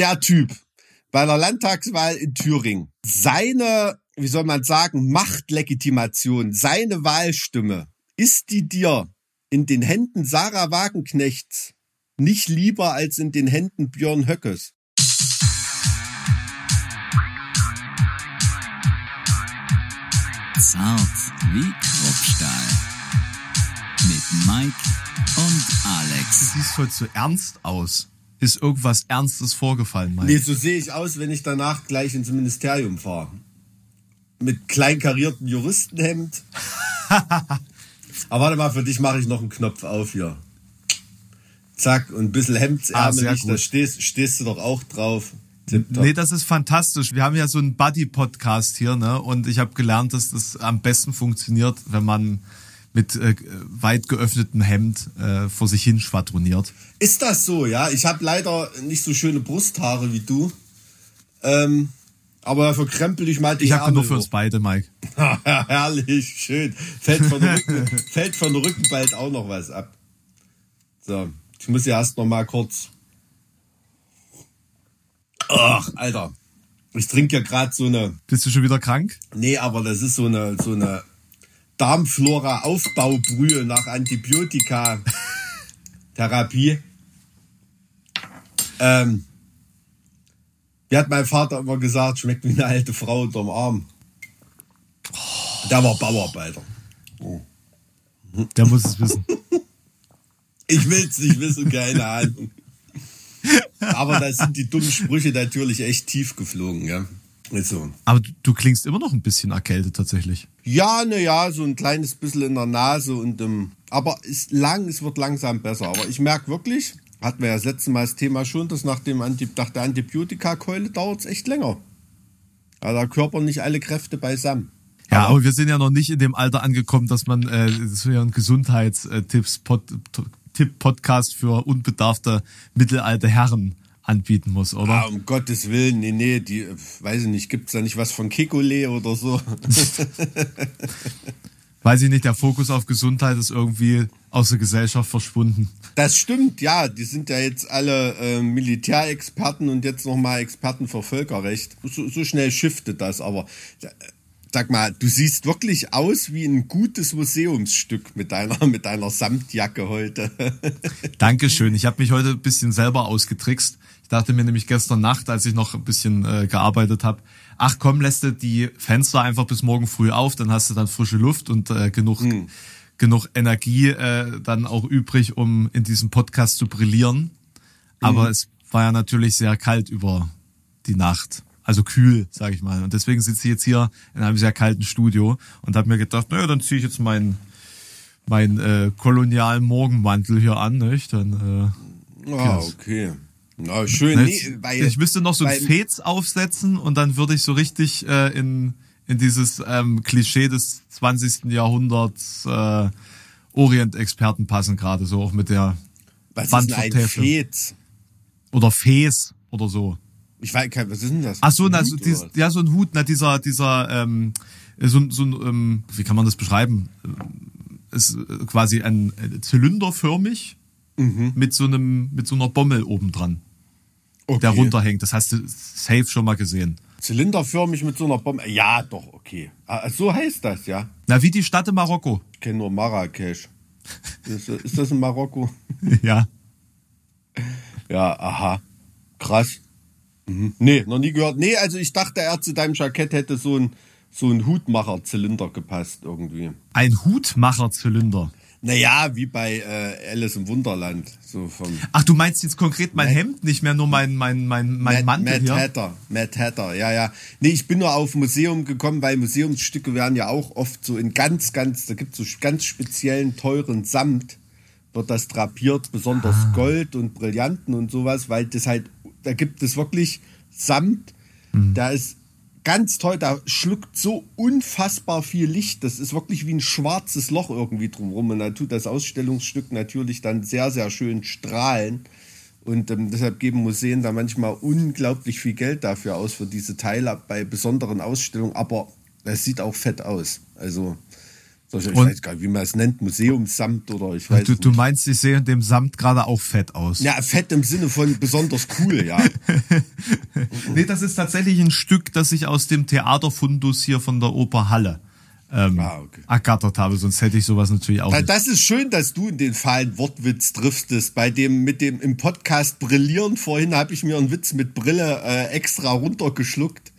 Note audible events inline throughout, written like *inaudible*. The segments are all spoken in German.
der Typ bei der Landtagswahl in Thüringen seine, wie soll man sagen, Machtlegitimation, seine Wahlstimme, ist die dir in den Händen Sarah Wagenknechts nicht lieber als in den Händen Björn Höckes? Zart wie Kruppstahl. Mit Mike und Alex. Du siehst heute so ernst aus. Ist irgendwas Ernstes vorgefallen, Mike? Nee, so sehe ich aus, wenn ich danach gleich ins Ministerium fahre. Mit kleinkariertem Juristenhemd. *laughs* Aber warte mal, für dich mache ich noch einen Knopf auf hier. Zack, und ein bisschen Ah, hemdsärmelig, sehr da stehst, stehst du doch auch drauf. Tipptopp. Nee, das ist fantastisch. Wir haben ja so einen Buddy-Podcast hier, ne? Und ich habe gelernt, dass das am besten funktioniert, wenn man mit äh, weit geöffnetem Hemd äh, vor sich hin schwadroniert. Ist das so, ja? Ich habe leider nicht so schöne Brusthaare wie du. Ähm, aber dafür krempel ich mal die Ich habe genug für uns beide, Mike. *laughs* Herrlich, schön. Fällt von, der Rücken, *laughs* fällt von Rücken bald auch noch was ab. So, ich muss ja erst noch mal kurz. Ach, Alter. Ich trinke ja gerade so eine. Bist du schon wieder krank? Nee, aber das ist so eine, so eine Darmflora-Aufbaubrühe nach Antibiotika-Therapie. ähm, wie hat mein Vater immer gesagt, schmeckt wie eine alte Frau unterm Arm. Der war Bauarbeiter. Der muss es wissen. *laughs* Ich will's nicht wissen, keine Ahnung. Aber da sind die dummen Sprüche natürlich echt tief geflogen, ja. Also. Aber du, klingst immer noch ein bisschen erkältet tatsächlich. Ja, ne, ja, so ein kleines bisschen in der Nase und ähm, aber ist lang, es wird langsam besser. Aber ich merke wirklich, hatten wir ja das letzte Mal das Thema schon, dass nach, dem Anti nach der Antibiotika-Keule dauert es echt länger. Ja, der Körper nicht alle Kräfte beisammen. Ja, aber wir sind ja noch nicht in dem Alter angekommen, dass man äh, das ist ja ein Gesundheitstipps Pod, Tipp Podcast für unbedarfte mittelalte Herren anbieten muss, oder? Ah, um Gottes Willen, nee, nee, die, weiß ich nicht, gibt's da nicht was von Kekole oder so? *laughs* Weiß ich nicht, der Fokus auf Gesundheit ist irgendwie aus der Gesellschaft verschwunden. Das stimmt, ja, die sind ja jetzt alle äh, Militärexperten und jetzt nochmal Experten für Völkerrecht. So, so schnell shiftet das, aber äh, sag mal, du siehst wirklich aus wie ein gutes Museumsstück mit deiner, mit deiner Samtjacke heute. *laughs* Dankeschön. Ich habe mich heute ein bisschen selber ausgetrickst. Dachte mir nämlich gestern Nacht, als ich noch ein bisschen äh, gearbeitet habe, ach komm, lässt du die Fenster einfach bis morgen früh auf, dann hast du dann frische Luft und äh, genug, genug Energie äh, dann auch übrig, um in diesem Podcast zu brillieren. Aber es war ja natürlich sehr kalt über die Nacht. Also kühl, sage ich mal. Und deswegen sitze ich jetzt hier in einem sehr kalten Studio und habe mir gedacht, naja, dann ziehe ich jetzt meinen mein, äh, kolonialen Morgenmantel hier an, nicht? Dann äh, Ah, okay. Na, schön. Ne, Nee, weil, ich müsste noch so ein Fez aufsetzen und dann würde ich so richtig äh, in, in dieses ähm, Klischee des 20. Jahrhunderts äh, Orient-Experten passen, gerade so auch mit der was ist denn ein. Fez? oder Fes oder so. Ich weiß kein, was ist denn das? Ach so, na, so, dies, ja, so ein Hut, na, dieser, dieser, ähm, so, ein- so ein, ähm, wie kann man das beschreiben? Ist quasi ein äh, zylinderförmig Mhm. mit so einem, mit so einer Bommel oben dran, okay. der runterhängt. Das hast du safe schon mal gesehen. Zylinderförmig mit so einer Bombe. Ja, doch, okay. Ah, so heißt das, ja. Na, wie die Stadt in Marokko. Ich kenne nur Marrakesch. Ist, ist das in Marokko? *laughs* ja. Ja, aha. Krass. Mhm. Nee, noch nie gehört. Nee, also ich dachte, er zu deinem Jackett hätte so ein, so ein Hutmacher-Zylinder gepasst irgendwie. Ein Hutmacherzylinder. Naja, wie bei äh, Alice im Wunderland. So vom Ach, du meinst jetzt konkret mein Hemd, nicht mehr nur mein, mein, mein, mein Mad, Mantel Mad hier? Hatter. Mad Hatter, ja, ja. Nee, ich bin nur auf Museum gekommen, weil Museumsstücke werden ja auch oft so in ganz, ganz, da gibt es so ganz speziellen, teuren Samt, wird das drapiert, besonders Ah. Gold und Brillanten und sowas, weil das halt, da gibt es wirklich Samt, Mhm. da ist ganz toll, da schluckt so unfassbar viel Licht, das ist wirklich wie ein schwarzes Loch irgendwie drumherum und da tut das Ausstellungsstück natürlich dann sehr, sehr schön strahlen. Und ähm, deshalb geben Museen da manchmal unglaublich viel Geld dafür aus, für diese Teile bei besonderen Ausstellungen. Aber es sieht auch fett aus. Also Ich Und- weiß gar nicht, wie man es nennt, Museumssamt oder ich weiß Du, nicht. du meinst, ich sehe in dem Samt gerade auch fett aus. Ja, fett im Sinne von besonders cool, ja. *laughs* Nee, das ist tatsächlich ein Stück, das ich aus dem Theaterfundus hier von der Oper Halle ähm, Ah, okay. ergattert habe, sonst hätte ich sowas natürlich auch Da- nicht. Das ist schön, dass du in den fahlen Wortwitz driftest. Bei dem mit dem im Podcast brillieren vorhin habe ich mir einen Witz mit Brille äh, extra runtergeschluckt.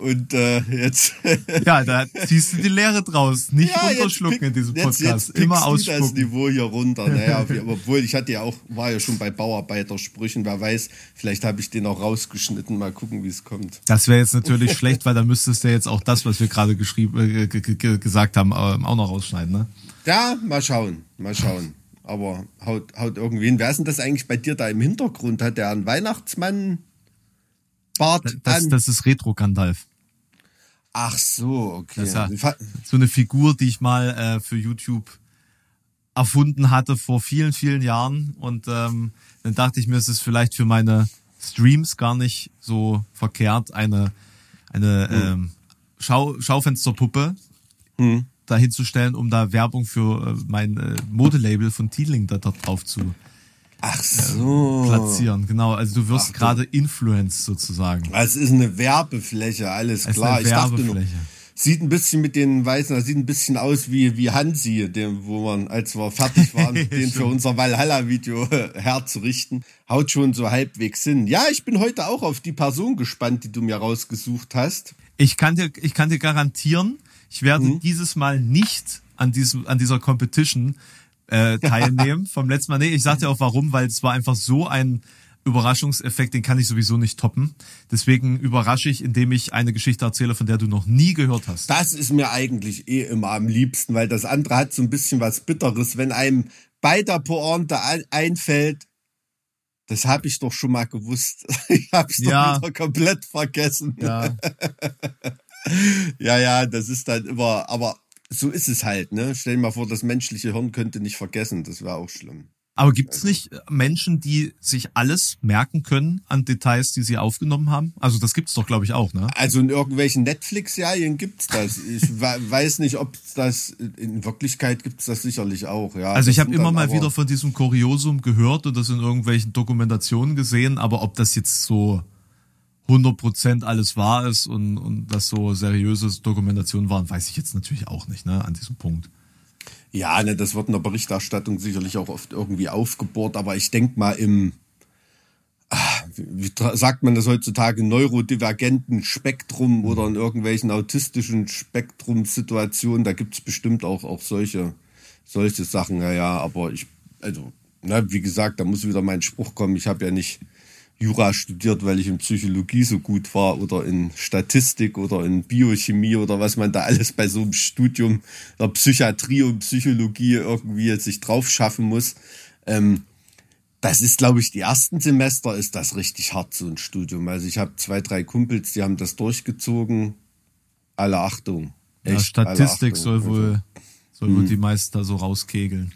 Und äh, jetzt *laughs* Ja, da ziehst du die Lehre draus. Nicht Ja, jetzt runterschlucken in diesem jetzt- Podcast. jetzt Immer pickst du das ausspucken. Niveau hier runter. Naja, *laughs* obwohl ich hatte ja auch, war ja schon bei Bauarbeitersprüchen, wer weiß, vielleicht habe ich den auch rausgeschnitten. Mal gucken, wie es kommt. Das wäre jetzt natürlich *laughs* schlecht, weil da müsstest du jetzt auch das, was wir gerade geschrieben, äh, gesagt haben, ähm, auch noch rausschneiden, ne? Ja, mal schauen, mal schauen. Aber haut, haut irgendwie hin. Wer ist denn das eigentlich bei dir da im Hintergrund? Hat der einen Weihnachtsmann Bart Das, an? das ist Retro Gandalf. Ach so, okay. Das ja Fa- so eine Figur, die ich mal äh, für YouTube erfunden hatte vor vielen, vielen Jahren. Und ähm, dann dachte ich mir, es ist vielleicht für meine Streams gar nicht so verkehrt, eine, eine ähm, Schau Schaufensterpuppe dahinzustellen, um da Werbung für äh, mein äh, Modelabel von Teeling da drauf zu Ach so. platzieren. Genau, also du wirst gerade influenced sozusagen. Es ist eine Werbefläche, alles Es ist klar. eine ich dachte nur, sieht ein bisschen mit den Weißen, das sieht ein bisschen aus wie, wie Hansi, dem, wo man, als wir fertig *laughs* waren, den für unser Valhalla-Video *laughs* herzurichten, haut schon so halbwegs hin. Ja, ich bin heute auch auf die Person gespannt, die du mir rausgesucht hast. Ich kann dir, ich kann dir garantieren, ich werde Mhm. dieses Mal nicht an diesem, an dieser Competition äh, teilnehmen. Vom letzten Mal, nee, ich sag dir auch warum, weil es war einfach so ein Überraschungseffekt, den kann ich sowieso nicht toppen. Deswegen überrasche ich, indem ich eine Geschichte erzähle, von der du noch nie gehört hast. Das ist mir eigentlich eh immer am liebsten, weil das andere hat so ein bisschen was Bitteres, wenn einem bei der Pointe ein- einfällt, das habe ich doch schon mal gewusst. *laughs* Ich habe es Ja. doch wieder komplett vergessen. Ja, *laughs* Ja, ja, das ist dann immer, aber so ist es halt, ne? Stell dir mal vor, das menschliche Hirn könnte nicht vergessen, das wäre auch schlimm. aber gibt es nicht Menschen, die sich alles merken können an Details, die sie aufgenommen haben? Also das gibt's doch, glaube ich, auch, ne? Also in irgendwelchen Netflix-Serien gibt's das. Ich *laughs* we- weiß nicht, ob das, in Wirklichkeit gibt's das sicherlich auch, ja. Also ich habe immer mal wieder von diesem Kuriosum gehört und das in irgendwelchen Dokumentationen gesehen, aber ob das jetzt so 100% alles wahr ist und, und das so seriöse Dokumentationen waren, weiß ich jetzt natürlich auch nicht, ne, an diesem Punkt. Ja, ne, das wird in der Berichterstattung sicherlich auch oft irgendwie aufgebohrt, aber ich denk mal im, ah, wie, sagt man das heutzutage, neurodivergenten Spektrum oder in irgendwelchen autistischen Spektrumsituationen, da gibt's bestimmt auch, auch solche, solche Sachen, ja, ja, aber ich, also, na, wie gesagt, da muss wieder mein Spruch kommen, ich habe ja nicht Jura studiert, weil ich in Psychologie so gut war oder in Statistik oder in Biochemie oder was man da alles bei so einem Studium der Psychiatrie und Psychologie irgendwie sich drauf schaffen muss. Ähm, das ist, glaube ich, die ersten Semester ist das richtig hart, so ein Studium. Also ich habe zwei, drei Kumpels, die haben das durchgezogen. Alle Achtung. Ja, Echt, alle Statistik Achtung. soll wohl, Also, soll wohl die meisten da so rauskegeln.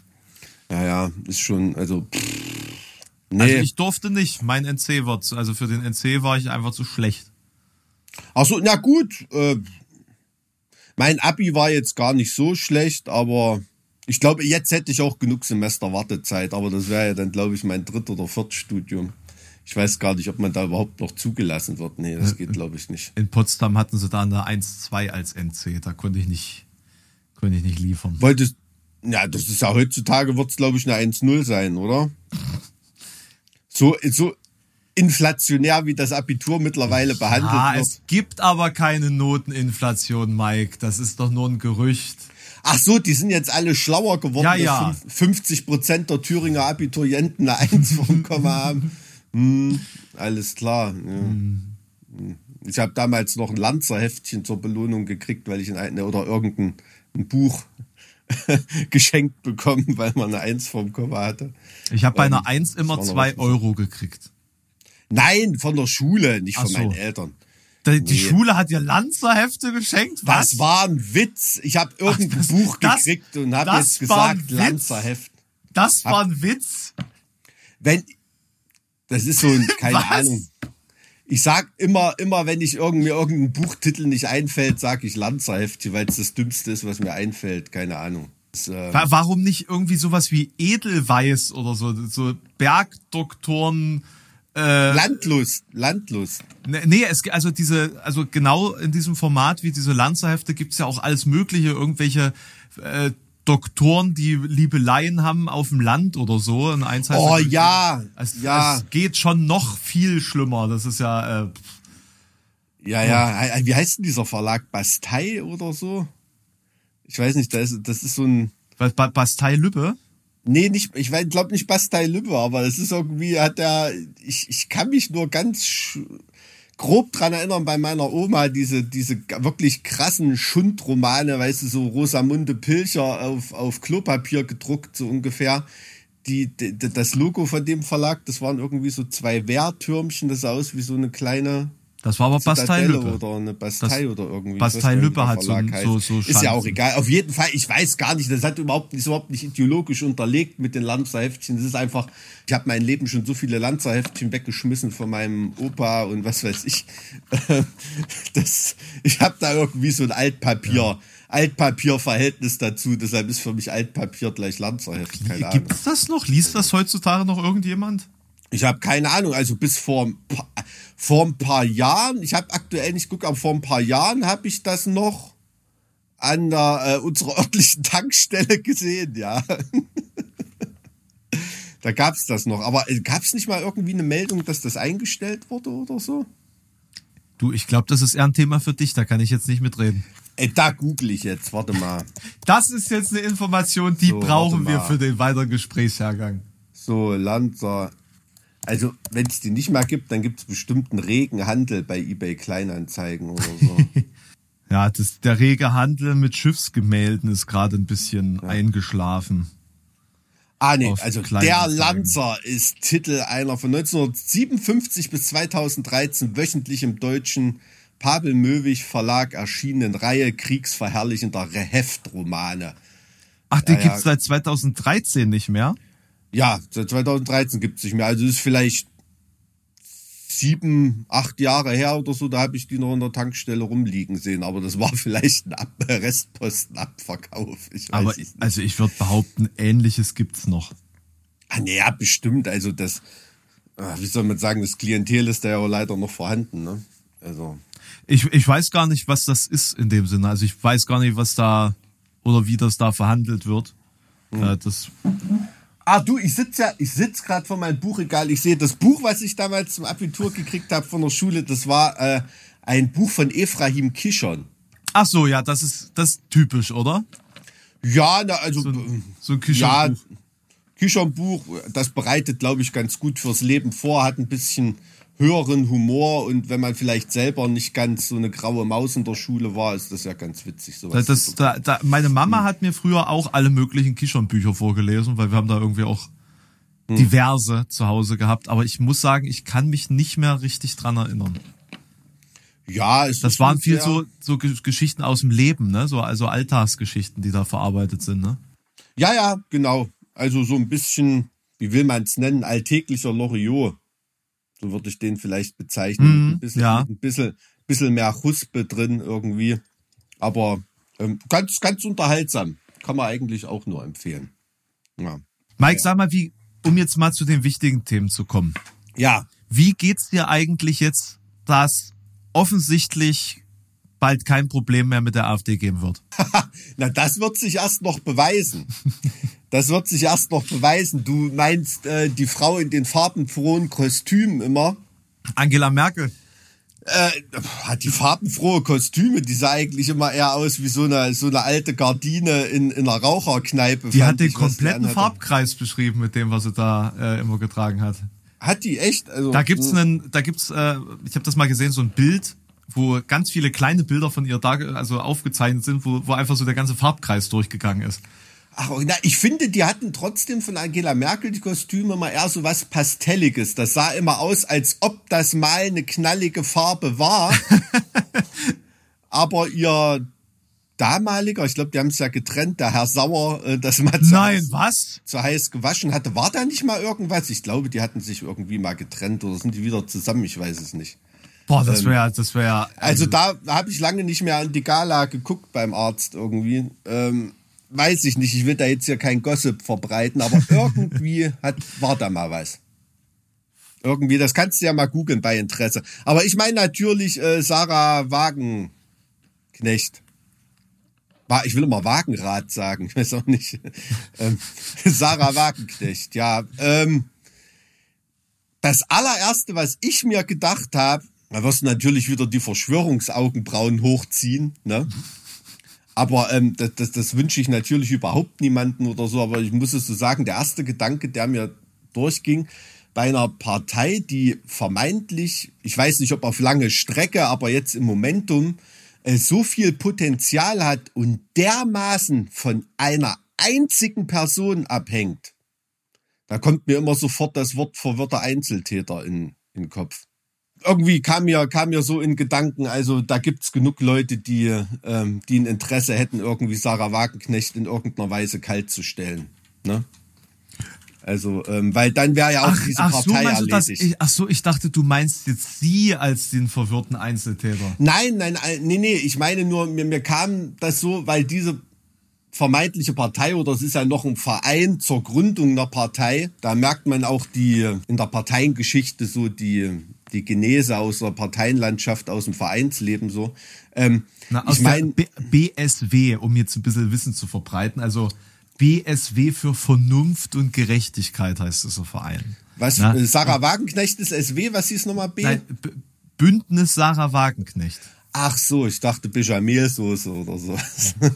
ja, ja, ist schon, also, pff, nee. Also ich durfte nicht, mein NC wird, also für den NC war ich einfach zu schlecht. Ach so, na gut. Äh, mein Abi war jetzt gar nicht so schlecht, aber ich glaube, jetzt hätte ich auch genug Semester Wartezeit, aber das wäre ja dann, glaube ich, mein dritt- oder Viertstudium. Ich weiß gar nicht, ob man da überhaupt noch zugelassen wird. Nee, das geht, glaube ich, nicht. In Potsdam hatten sie da eine 1-2 als NC, da konnte ich nicht, konnte ich nicht liefern. Wolltest, ja, das ist ja heutzutage, wird es, glaube ich, eine 1-0 sein, oder? So, so inflationär, wie das Abitur mittlerweile behandelt Ah, wird. es gibt aber keine Noteninflation, Mike. Das ist doch nur ein Gerücht. Ach so, die sind jetzt alle schlauer geworden, Ja, dass ja. fünf- 50 Prozent der Thüringer Abiturienten eine Eins vom Komma *laughs* haben. Hm, alles klar. Ja. Hm. Ich habe damals noch ein Lanzerheftchen zur Belohnung gekriegt, weil ich in ein, oder irgendein ein Buch *laughs* geschenkt bekommen, weil man eine Eins vom Komma hatte. Ich habe bei Ähm, einer 1 immer das war noch 2 was- Euro gekriegt. Nein, von der Schule, nicht von Ach so. meinen Eltern. Die, Nee. Schule hat dir Lanzerhefte geschenkt? Was? Das war ein Witz. Ich habe irgendein das- Buch das- gekriegt und habe jetzt gesagt? Lanzerheft. Das war ein Witz. wenn das ist so ein, *laughs* keine Was? Ahnung. Ich sag immer, immer, wenn ich irgendwie irgendein Buchtitel nicht einfällt, sage ich Lanzerheftchen, weil es das Dümmste ist, was mir einfällt. Keine Ahnung. Das, äh, Warum nicht irgendwie sowas wie Edelweiß oder so, so Bergdoktoren, äh, Landlust, Landlust. Ne- Nee, es also diese, also genau in diesem Format wie diese Lanzerhefte gibt's ja auch alles Mögliche, irgendwelche äh, Doktoren, die Liebeleien haben auf dem Land oder so. Und eins heißt Oh ja, ja, es, ja, es geht schon noch viel schlimmer. Das ist ja äh, ja, ja. Wie heißt denn dieser Verlag? Bastei oder so? Ich weiß nicht, das, das ist so ein. was, Ba- Bastei Lübbe. Nee, nicht, ich glaube nicht Bastei Lübbe, aber es ist irgendwie, hat er, ich, ich kann mich nur ganz grob dran erinnern bei meiner Oma, diese, diese wirklich krassen Schundromane, weißt du, so Rosamunde Pilcher auf, auf Klopapier gedruckt, so ungefähr. Die, die, das Logo von dem Verlag, das waren irgendwie so zwei Wehrtürmchen, das sah aus wie so eine kleine Das war aber Bastei Lübbe. oder eine Bastei oder irgendwie. Bastei Lübbe hat so so- so Ist ja auch egal. Auf jeden Fall, ich weiß gar nicht, das hat überhaupt ist überhaupt nicht ideologisch unterlegt mit den Lanzerheftchen. Das ist einfach, ich habe mein Leben schon so viele Lanzerheftchen weggeschmissen von meinem Opa und was weiß ich. *laughs* Das, ich habe da irgendwie so ein Altpapier, Altpapierverhältnis dazu. Deshalb ist für mich Altpapier gleich Lanzerheft. Keine Ahnung. Gibt's das noch? Liest das heutzutage noch irgendjemand? Ich habe keine Ahnung, also bis vor, ein paar- vor ein paar Jahren, ich habe aktuell nicht geguckt, aber vor ein paar Jahren habe ich das noch an der, äh, unserer *laughs* örtlichen Tankstelle gesehen, ja. *laughs* da gab's das noch. Aber äh, gab's nicht mal irgendwie eine Meldung, dass das eingestellt wurde oder so? Du, ich glaube, das ist eher ein Thema für dich, da kann ich jetzt nicht mitreden. Ey, da google ich jetzt, warte mal. Das ist jetzt eine Information, die So, brauchen wir für den weiteren Gesprächsjahrgang. So, Lanzer. Also, wenn es die nicht mehr gibt, dann gibt's bestimmt einen regen Handel bei eBay Kleinanzeigen oder so. *laughs* Ja, das, der rege Handel mit Schiffsgemälden ist gerade ein bisschen eingeschlafen. Ah, nee, also der. Lanzer ist Titel einer von 1957 bis 2013 wöchentlich im deutschen Pavel Möwig Verlag erschienenen Reihe kriegsverherrlichender Heftromane. Ach, den Ja, ja. gibt's seit 2013 nicht mehr? Ja, seit 2013 gibt es nicht mehr. Also es ist vielleicht sieben, acht Jahre her oder so, da habe ich die noch in der Tankstelle rumliegen sehen. Aber das war *laughs* vielleicht ein Ab Restpostenabverkauf. Ich weiß Aber es nicht. also ich würde behaupten, ähnliches gibt's noch. Ah, naja, bestimmt. Also das, ah, wie soll man sagen, das Klientel ist da ja leider noch vorhanden. Ne? Also Ich, ich weiß gar nicht, was das ist in dem Sinne. Also ich weiß gar nicht, was da oder wie das da verhandelt wird. Äh, das, Ah, du, ich sitz ja, ich sitz gerade vor meinem Buchregal. Ich sehe das Buch, was ich damals zum Abitur gekriegt habe von der Schule. Das war äh, ein Buch von Ephraim Kishon. ach so, ja, das ist das ist typisch, oder? Ja, na, also So äh, ein, so ein ja, Küchenbuch. Kishon-Buch, das bereitet, glaube ich, ganz gut fürs Leben vor, hat ein bisschen höheren Humor und wenn man vielleicht selber nicht ganz so eine graue Maus in der Schule war, ist das ja ganz witzig. Sowas Das, da, da, meine Mama hat mir früher auch alle möglichen Kishon-Bücher vorgelesen, weil wir haben da irgendwie auch diverse zu Hause gehabt. Aber ich muss sagen, ich kann mich nicht mehr richtig dran erinnern. Ja, es Das ist waren viel so, so Ge- Geschichten aus dem Leben, ne? So, also Alltagsgeschichten, die da verarbeitet sind, ne? Ja, ja, genau. Also so ein bisschen, wie will man es nennen, alltäglicher Loriot. So würde ich den vielleicht bezeichnen. Mhm, ein bisschen, ja. ein bisschen, bisschen mehr Huspe drin irgendwie. Aber ähm, ganz, ganz unterhaltsam. Kann man eigentlich auch nur empfehlen. Ja. Mike, sag mal, wie, um jetzt mal zu den wichtigen Themen zu kommen. Ja, Wie geht's dir eigentlich jetzt, dass offensichtlich bald kein Problem mehr mit der AfD geben wird? *laughs* na, das wird sich erst noch beweisen. *laughs* Das wird sich erst noch beweisen. Du meinst äh, die Frau in den farbenfrohen Kostümen immer. Angela Merkel. Äh, hat die farbenfrohe Kostüme, die sah eigentlich immer eher aus wie so eine, so eine alte Gardine in, in einer Raucherkneipe. Die hat den ich, kompletten. Farbkreis beschrieben mit dem, was sie da äh, immer getragen hat. Hat die echt? Also, Da gibt's einen, da gibt's, äh, ich habe das mal gesehen, so ein Bild, wo ganz viele kleine Bilder von ihr da, also aufgezeichnet sind, wo, wo einfach so der ganze Farbkreis durchgegangen ist. Ach, na, ich finde, die hatten trotzdem von Angela Merkel die Kostüme mal eher so was Pastelliges. Das sah immer aus, als ob das mal eine knallige Farbe war. *laughs* Aber ihr damaliger, ich glaube, die haben es ja getrennt, der Herr Sauer, äh, das mal zu, Nein, heiß, was? zu heiß gewaschen hatte. War da nicht mal irgendwas? Ich glaube, die hatten sich irgendwie mal getrennt oder sind die wieder zusammen? Ich weiß es nicht. Boah, das wäre, das wäre. Also da habe ich lange nicht mehr an die Gala geguckt beim Arzt irgendwie. Ähm, weiß ich nicht, ich will da jetzt hier kein Gossip verbreiten, aber *laughs* irgendwie hat, war da mal was. Irgendwie, das kannst du ja mal googeln bei Interesse. Aber ich meine natürlich äh, Sarah Wagenknecht. Ich will immer Wagenrad sagen, ich *laughs* weiß auch nicht. ähm, *laughs* Sarah Wagenknecht, ja. Ähm, das allererste, was ich mir gedacht habe, da wirst du natürlich wieder die Verschwörungsaugenbrauen hochziehen, ne? Aber ähm, das, das, das wünsche ich natürlich überhaupt niemanden oder so. Aber ich muss es so sagen, der erste Gedanke, der mir durchging, bei einer Partei, die vermeintlich, ich weiß nicht, ob auf lange Strecke, aber jetzt im Momentum äh, so viel Potenzial hat und dermaßen von einer einzigen Person abhängt, da kommt mir immer sofort das Wort verwirrter Einzeltäter in, in den Kopf irgendwie kam mir, kam mir so in Gedanken, also da gibt's genug Leute, die, ähm, die ein Interesse hätten, irgendwie Sarah Wagenknecht in irgendeiner Weise kalt zu stellen. Ne? Also, ähm, weil dann wäre ja auch ach, diese ach Partei so, erledigt. Ich, ach so, ich dachte, du meinst jetzt sie als den verwirrten Einzeltäter. Nein, nein, nee, nee, ich meine nur, mir, mir kam das so, weil diese vermeintliche Partei oder es ist ja noch ein Verein zur Gründung einer Partei. Da merkt man auch die in der Parteiengeschichte so die die Genese aus der Parteienlandschaft, aus dem Vereinsleben so. Ähm, Na, aus ich meine BSW, um jetzt ein bisschen Wissen zu verbreiten. Also BSW für Vernunft und Gerechtigkeit heißt dieser Verein. Was? Na? Sarah Wagenknecht ist SW, was hieß nochmal B? Nein, B Bündnis Sarah Wagenknecht. Ach so, ich dachte Bechamelsoße oder so.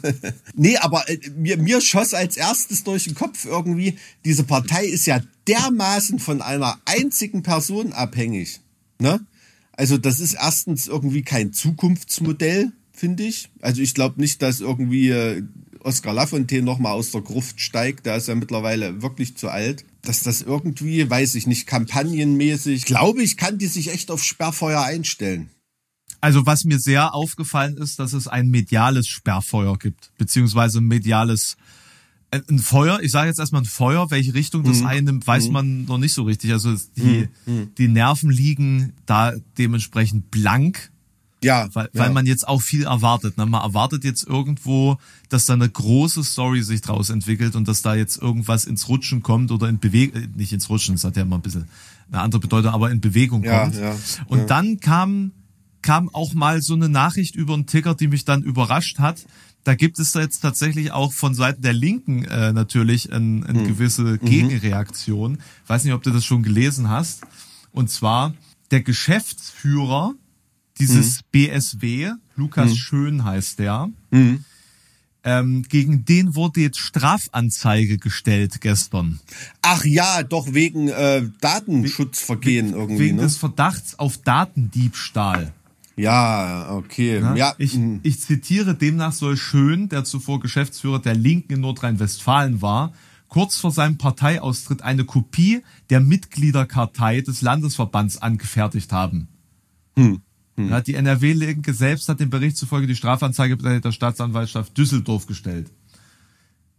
*laughs* nee, aber äh, mir, mir schoss als erstes durch den Kopf irgendwie, diese Partei ist ja dermaßen von einer einzigen Person abhängig. Ne? Also das ist erstens irgendwie kein Zukunftsmodell, finde ich. Also ich glaube nicht, dass irgendwie äh, Oscar Lafontaine nochmal aus der Gruft steigt. Der ist ja mittlerweile wirklich zu alt. Dass das irgendwie, weiß ich nicht, kampagnenmäßig, glaube ich, kann die sich echt auf Sperrfeuer einstellen. Also was mir sehr aufgefallen ist, dass es ein mediales Sperrfeuer gibt, beziehungsweise mediales äh, ein Feuer, ich sage jetzt erstmal ein Feuer, welche Richtung das mhm. einnimmt, weiß mhm. man noch nicht so richtig. Also die, mhm. mhm. die Nerven liegen da dementsprechend blank. Ja, weil, ja. weil man jetzt auch viel erwartet. Ne? Man erwartet jetzt irgendwo, dass da eine große Story sich draus entwickelt und dass da jetzt irgendwas ins Rutschen kommt oder in Bewegung, äh, nicht ins Rutschen, das hat ja immer ein bisschen eine andere Bedeutung, aber in Bewegung kommt. Ja, ja, und ja. dann kam, kam auch mal so eine Nachricht über einen Ticker, die mich dann überrascht hat, da gibt es jetzt tatsächlich auch von Seiten der Linken äh, natürlich eine ein hm. gewisse mhm. Gegenreaktion. Ich weiß nicht, ob du das schon gelesen hast. Und zwar der Geschäftsführer dieses mhm. BSW, Lukas mhm. Schön heißt der, mhm. ähm, gegen den wurde jetzt Strafanzeige gestellt gestern. Ach ja, doch wegen äh, Datenschutzvergehen We irgendwie. Wegen ne? des Verdachts auf Datendiebstahl. Ja, okay. Ja, ja. Ich, hm. ich zitiere, demnach soll Schön, der zuvor Geschäftsführer der Linken in Nordrhein-Westfalen war, kurz vor seinem Parteiaustritt eine Kopie der Mitgliederkartei des Landesverbands angefertigt haben. Hm. Hm. Ja, die NRW-Linke selbst hat dem Bericht zufolge die Strafanzeige bei der Staatsanwaltschaft Düsseldorf gestellt.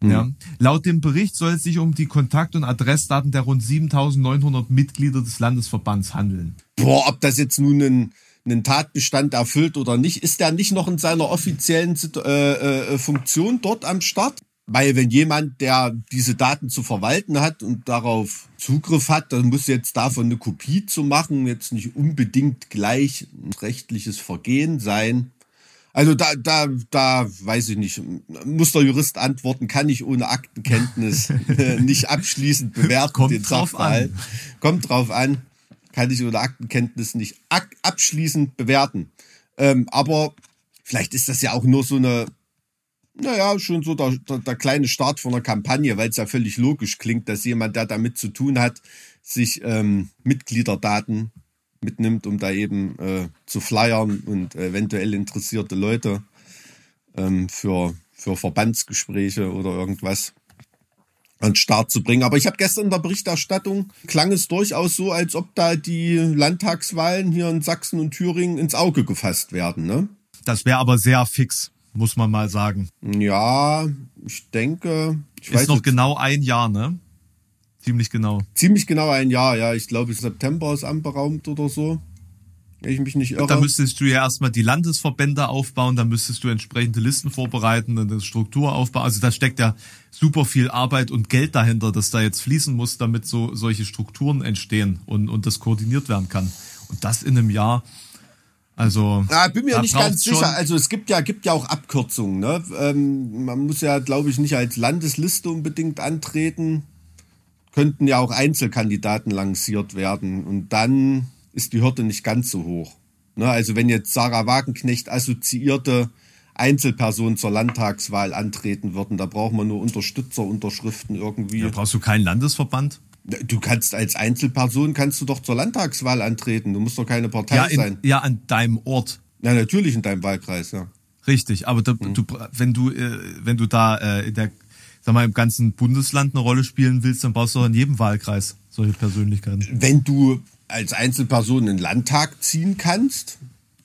Hm. Ja. Laut dem Bericht soll es sich um die Kontakt- und Adressdaten der rund 7900 Mitglieder des Landesverbands handeln. Boah, ob das jetzt nun ein einen Tatbestand erfüllt oder nicht, ist der nicht noch in seiner offiziellen äh, äh, Funktion dort am Start? Weil wenn jemand, der diese Daten zu verwalten hat und darauf Zugriff hat, dann muss jetzt davon eine Kopie zu machen, jetzt nicht unbedingt gleich ein rechtliches Vergehen sein. Also da, da, da weiß ich nicht, muss der Jurist antworten, kann ich ohne Aktenkenntnis *laughs* nicht abschließend bewerten. Kommt den drauf Sachverhalt. an. Kommt drauf an kann ich oder Aktenkenntnis nicht abschließend bewerten. Ähm, aber vielleicht ist das ja auch nur so eine, naja, schon so der, der, der kleine Start von einer Kampagne, weil es ja völlig logisch klingt, dass jemand, der damit zu tun hat, sich ähm, Mitgliederdaten mitnimmt, um da eben äh, zu flyern und eventuell interessierte Leute ähm, für, für Verbandsgespräche oder irgendwas an Start zu bringen. Aber ich habe gestern in der Berichterstattung klang es durchaus so, als ob da die Landtagswahlen hier in Sachsen und Thüringen ins Auge gefasst werden. Ne? Das wäre aber sehr fix, muss man mal sagen. Ja, ich denke. Ich Ist weiß noch genau ein Jahr, ne? Ziemlich genau. Ziemlich genau ein Jahr, ja. Ich glaube, September ist anberaumt oder so. Wenn ich mich nicht irre. Da müsstest du ja erstmal die Landesverbände aufbauen, da müsstest du entsprechende Listen vorbereiten, eine Struktur aufbauen. Also da steckt ja super viel Arbeit und Geld dahinter, das da jetzt fließen muss, damit so solche Strukturen entstehen und, und das koordiniert werden kann. Und das in einem Jahr. Also ja, bin mir nicht ganz schon- sicher. Also es gibt ja, gibt ja auch Abkürzungen. Ne? Ähm, man muss ja, glaube ich, nicht als Landesliste unbedingt antreten. Könnten ja auch Einzelkandidaten lanciert werden. Und dann ist die Hürde nicht ganz so hoch. Ne? Also wenn jetzt Sarah Wagenknecht assoziierte Einzelpersonen zur Landtagswahl antreten würden, da braucht man nur Unterstützerunterschriften irgendwie. Da brauchst du keinen Landesverband. Du kannst als Einzelperson kannst du doch zur Landtagswahl antreten. Du musst doch keine Partei Ja, in, sein. ja, an deinem Ort. Na natürlich in deinem Wahlkreis, ja. Richtig, aber da, Mhm. du, wenn du, äh, wenn du da äh, in der, sag mal, im ganzen Bundesland eine Rolle spielen willst, dann brauchst du auch in jedem Wahlkreis solche Persönlichkeiten. wenn du als Einzelperson in den Landtag ziehen kannst,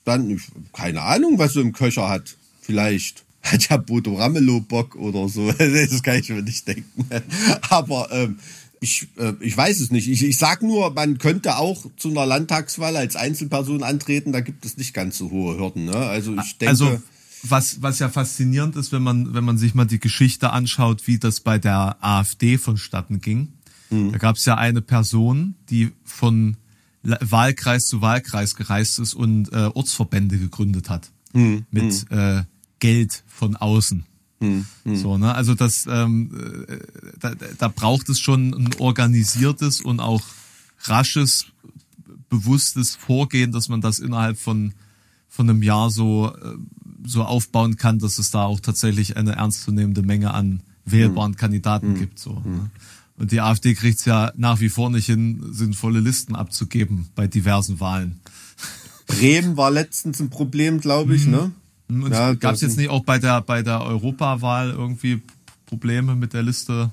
dann, keine Ahnung, was du im Köcher hat. Vielleicht hat ja Bodo Ramelow Bock oder so. *laughs* Das kann ich mir nicht denken. *laughs* Aber ähm, ich, äh, ich weiß es nicht. Ich, ich sag nur, man könnte auch zu einer Landtagswahl als Einzelperson antreten. Da gibt es nicht ganz so hohe Hürden. Ne? Also ich denke, Also was, was ja faszinierend ist, wenn man, wenn man sich mal die Geschichte anschaut, wie das bei der AfD vonstatten ging. Mhm. Da gab es ja eine Person, die von Wahlkreis zu Wahlkreis gereist ist und äh, Ortsverbände gegründet hat. Mhm. Mit Äh, Geld von außen. Mhm. So, ne? Also das, ähm, äh, da, da braucht es schon ein organisiertes und auch rasches, bewusstes Vorgehen, dass man das innerhalb von, von einem Jahr so, äh, so aufbauen kann, dass es da auch tatsächlich eine ernstzunehmende Menge an wählbaren Mhm. Kandidaten gibt. So, ne? Und die AfD kriegt es ja nach wie vor nicht hin, sinnvolle Listen abzugeben bei diversen Wahlen. Bremen war letztens ein Problem, glaube ich. Ne? Und Ja, gab es jetzt nicht auch bei der, bei der Europawahl irgendwie Probleme mit der Liste?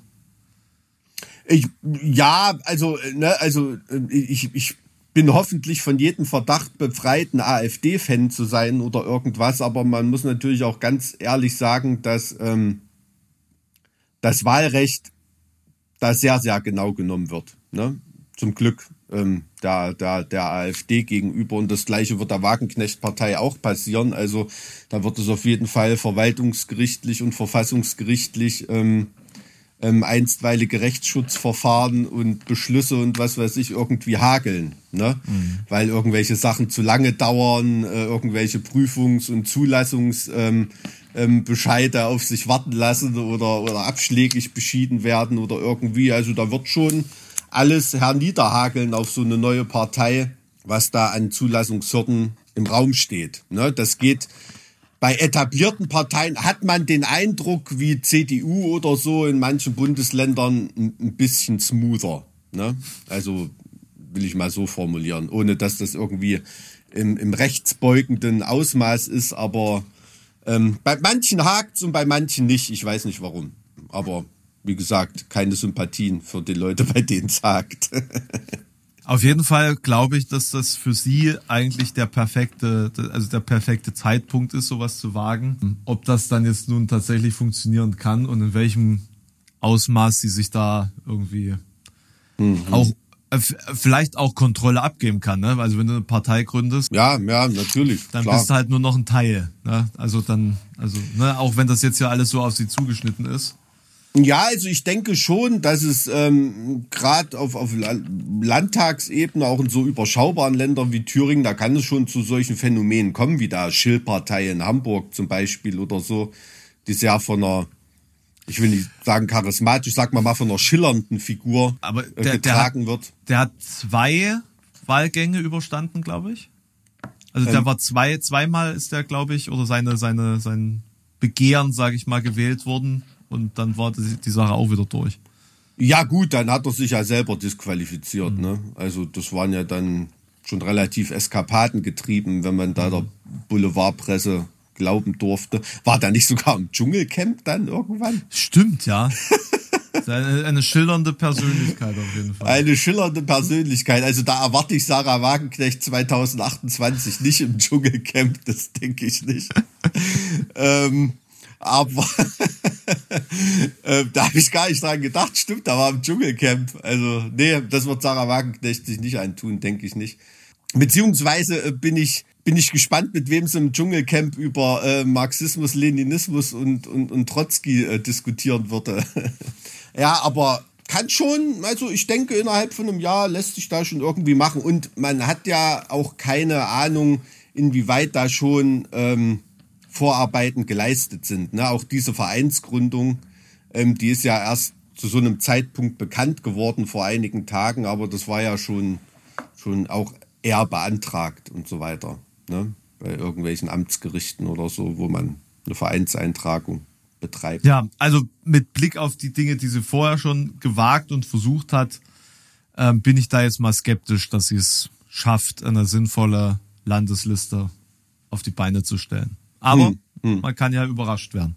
Ich, ja, also, äh, ne, also äh, ich, ich bin hoffentlich von jedem Verdacht befreit, ein AfD-Fan zu sein oder irgendwas, aber man muss natürlich auch ganz ehrlich sagen, dass ähm, das Wahlrecht da sehr, sehr genau genommen wird. Ne? Zum Glück ähm, der, der, der AfD gegenüber. Und das gleiche wird der Wagenknecht-Partei auch passieren. Also da wird es auf jeden Fall verwaltungsgerichtlich und verfassungsgerichtlich ähm, ähm, einstweilige Rechtsschutzverfahren und Beschlüsse und was weiß ich irgendwie hageln, ne? Weil irgendwelche Sachen zu lange dauern, äh, irgendwelche Prüfungs- und Zulassungs ähm, ähm, auf sich warten lassen oder, oder abschlägig beschieden werden oder irgendwie. Also da wird schon alles herniederhageln auf so eine neue Partei, was da an Zulassungshürden im Raum steht. Ne? Das geht bei etablierten Parteien hat man den Eindruck, wie CDU oder so in manchen Bundesländern ein bisschen smoother. Ne? Also will ich mal so formulieren, ohne dass das irgendwie im, im rechtsbeugenden Ausmaß ist, aber ähm, bei manchen hakt und bei manchen nicht. Ich weiß nicht warum. Aber wie gesagt, keine Sympathien für die Leute, bei denen es hakt. *laughs* Auf jeden Fall glaube ich, dass das für sie eigentlich der perfekte, also der perfekte Zeitpunkt ist, sowas zu wagen. Ob das dann jetzt nun tatsächlich funktionieren kann und in welchem Ausmaß sie sich da irgendwie auch äh, vielleicht auch Kontrolle abgeben kann. Ne? Also wenn du eine Partei gründest, ja, ja, natürlich. dann klar. bist du halt nur noch ein Teil. Ne? Also dann, also ne, auch wenn das jetzt ja alles so auf sie zugeschnitten ist. Ja, also ich denke schon, dass es ähm, gerade auf, auf La- Landtagsebene, auch in so überschaubaren Ländern wie Thüringen, da kann es schon zu solchen Phänomenen kommen, wie der Schill-Partei in Hamburg zum Beispiel oder so, die sehr von einer, ich will nicht sagen charismatisch, sag mal mal von einer schillernden Figur Aber äh, der, der, hat, getragen wird. der hat zwei Wahlgänge überstanden, glaube ich. Also Ähm. der war zwei, zweimal ist der, glaube ich, oder seine, seine, sein Begehren, sage ich mal, gewählt worden und dann war die, die Sache auch wieder durch. Ja gut, dann hat er sich ja selber disqualifiziert. Mhm. Ne? Also das waren ja dann schon relativ Eskapaden getrieben, wenn man da der Boulevardpresse glauben durfte. War da nicht sogar im Dschungelcamp dann irgendwann? Stimmt, ja. *laughs* eine, eine schillernde Persönlichkeit auf jeden Fall. Eine schillernde Persönlichkeit. Also da erwarte ich Sarah Wagenknecht 2028 nicht im Dschungelcamp, das denke ich nicht. *laughs* ähm, aber *laughs* äh, da habe ich gar nicht dran gedacht. Stimmt, da war im Dschungelcamp. Also nee, das wird Sarah Wagenknecht sich nicht antun, denke ich nicht. Beziehungsweise äh, bin ich bin ich gespannt, mit wem sie im Dschungelcamp über äh, Marxismus, Leninismus und, und, und Trotzki äh, diskutieren würde. *laughs* ja, aber kann schon, also ich denke, innerhalb von einem Jahr lässt sich da schon irgendwie machen. Und man hat ja auch keine Ahnung, inwieweit da schon ähm, Vorarbeiten geleistet sind. Ne? Auch diese Vereinsgründung, ähm, die ist ja erst zu so einem Zeitpunkt bekannt geworden vor einigen Tagen, aber das war ja schon, schon auch eher beantragt und so weiter. Ne? Bei irgendwelchen Amtsgerichten oder so, wo man eine Vereinseintragung betreibt. Ja, also mit Blick auf die Dinge, die sie vorher schon gewagt und versucht hat, ähm, bin ich da jetzt mal skeptisch, dass sie es schafft, eine sinnvolle Landesliste auf die Beine zu stellen. Aber hm, hm. man kann ja überrascht werden.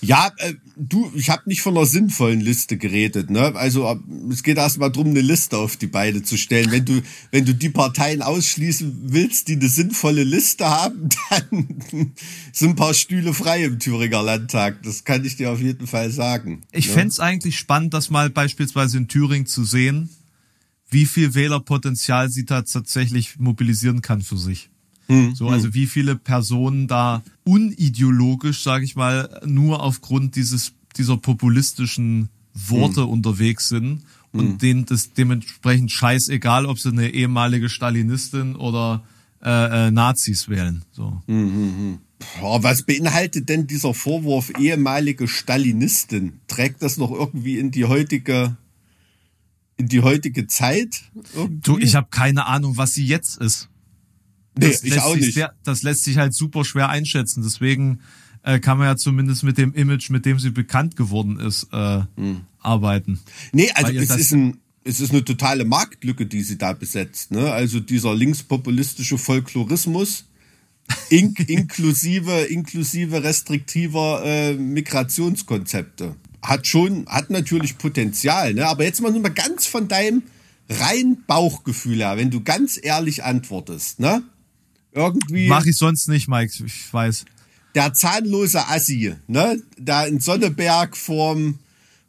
Ja, äh, du, ich habe nicht von einer sinnvollen Liste geredet. Ne? Also es geht erstmal darum, eine Liste auf die Beine zu stellen. Wenn du, wenn du die Parteien ausschließen willst, die eine sinnvolle Liste haben, *laughs* dann sind ein paar Stühle frei im Thüringer Landtag. Das kann ich dir auf jeden Fall sagen. Ich ne? fände eigentlich spannend, das mal beispielsweise in Thüringen zu sehen, wie viel Wählerpotenzial sie da tatsächlich mobilisieren kann für sich. Hm, so, also hm. wie viele Personen da unideologisch, sage ich mal, nur aufgrund dieses dieser populistischen Worte hm. unterwegs sind und hm. denen das dementsprechend scheißegal, ob sie eine ehemalige Stalinistin oder äh, äh, Nazis wählen. So. Hm, hm, hm. Boah, was beinhaltet denn dieser Vorwurf ehemalige Stalinistin? Trägt das noch irgendwie in die heutige in die heutige Zeit? Irgendwie? Du, ich habe keine Ahnung, was sie jetzt ist. Nee, das ich auch nicht. Sehr, das lässt sich halt super schwer einschätzen. Deswegen äh, kann man ja zumindest mit dem Image, mit dem sie bekannt geworden ist, äh, hm. arbeiten. Nee, also es ist ein es ist eine totale Marktlücke, die sie da besetzt. Ne? Also dieser linkspopulistische Folklorismus, in, *laughs* inklusive, inklusive restriktiver äh, Migrationskonzepte. Hat schon, hat natürlich Potenzial, ne? Aber jetzt mal nur mal ganz von deinem rein Bauchgefühl her, wenn du ganz ehrlich antwortest, ne? Irgendwie. Mach ich sonst nicht, Mike, ich weiß. Der zahnlose Assi, ne? Da in Sonneberg vorm,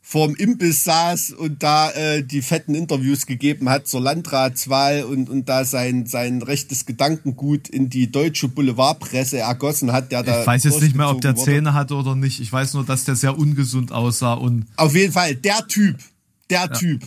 vorm Imbiss saß und da äh, die fetten Interviews gegeben hat zur Landratswahl und, und da sein, sein rechtes Gedankengut in die deutsche Boulevardpresse ergossen hat, der da. Ich weiß jetzt nicht mehr, ob der wurde. Zähne hatte oder nicht. Ich weiß nur, dass der sehr ungesund aussah und. Auf jeden Fall, der Typ, der ja. Typ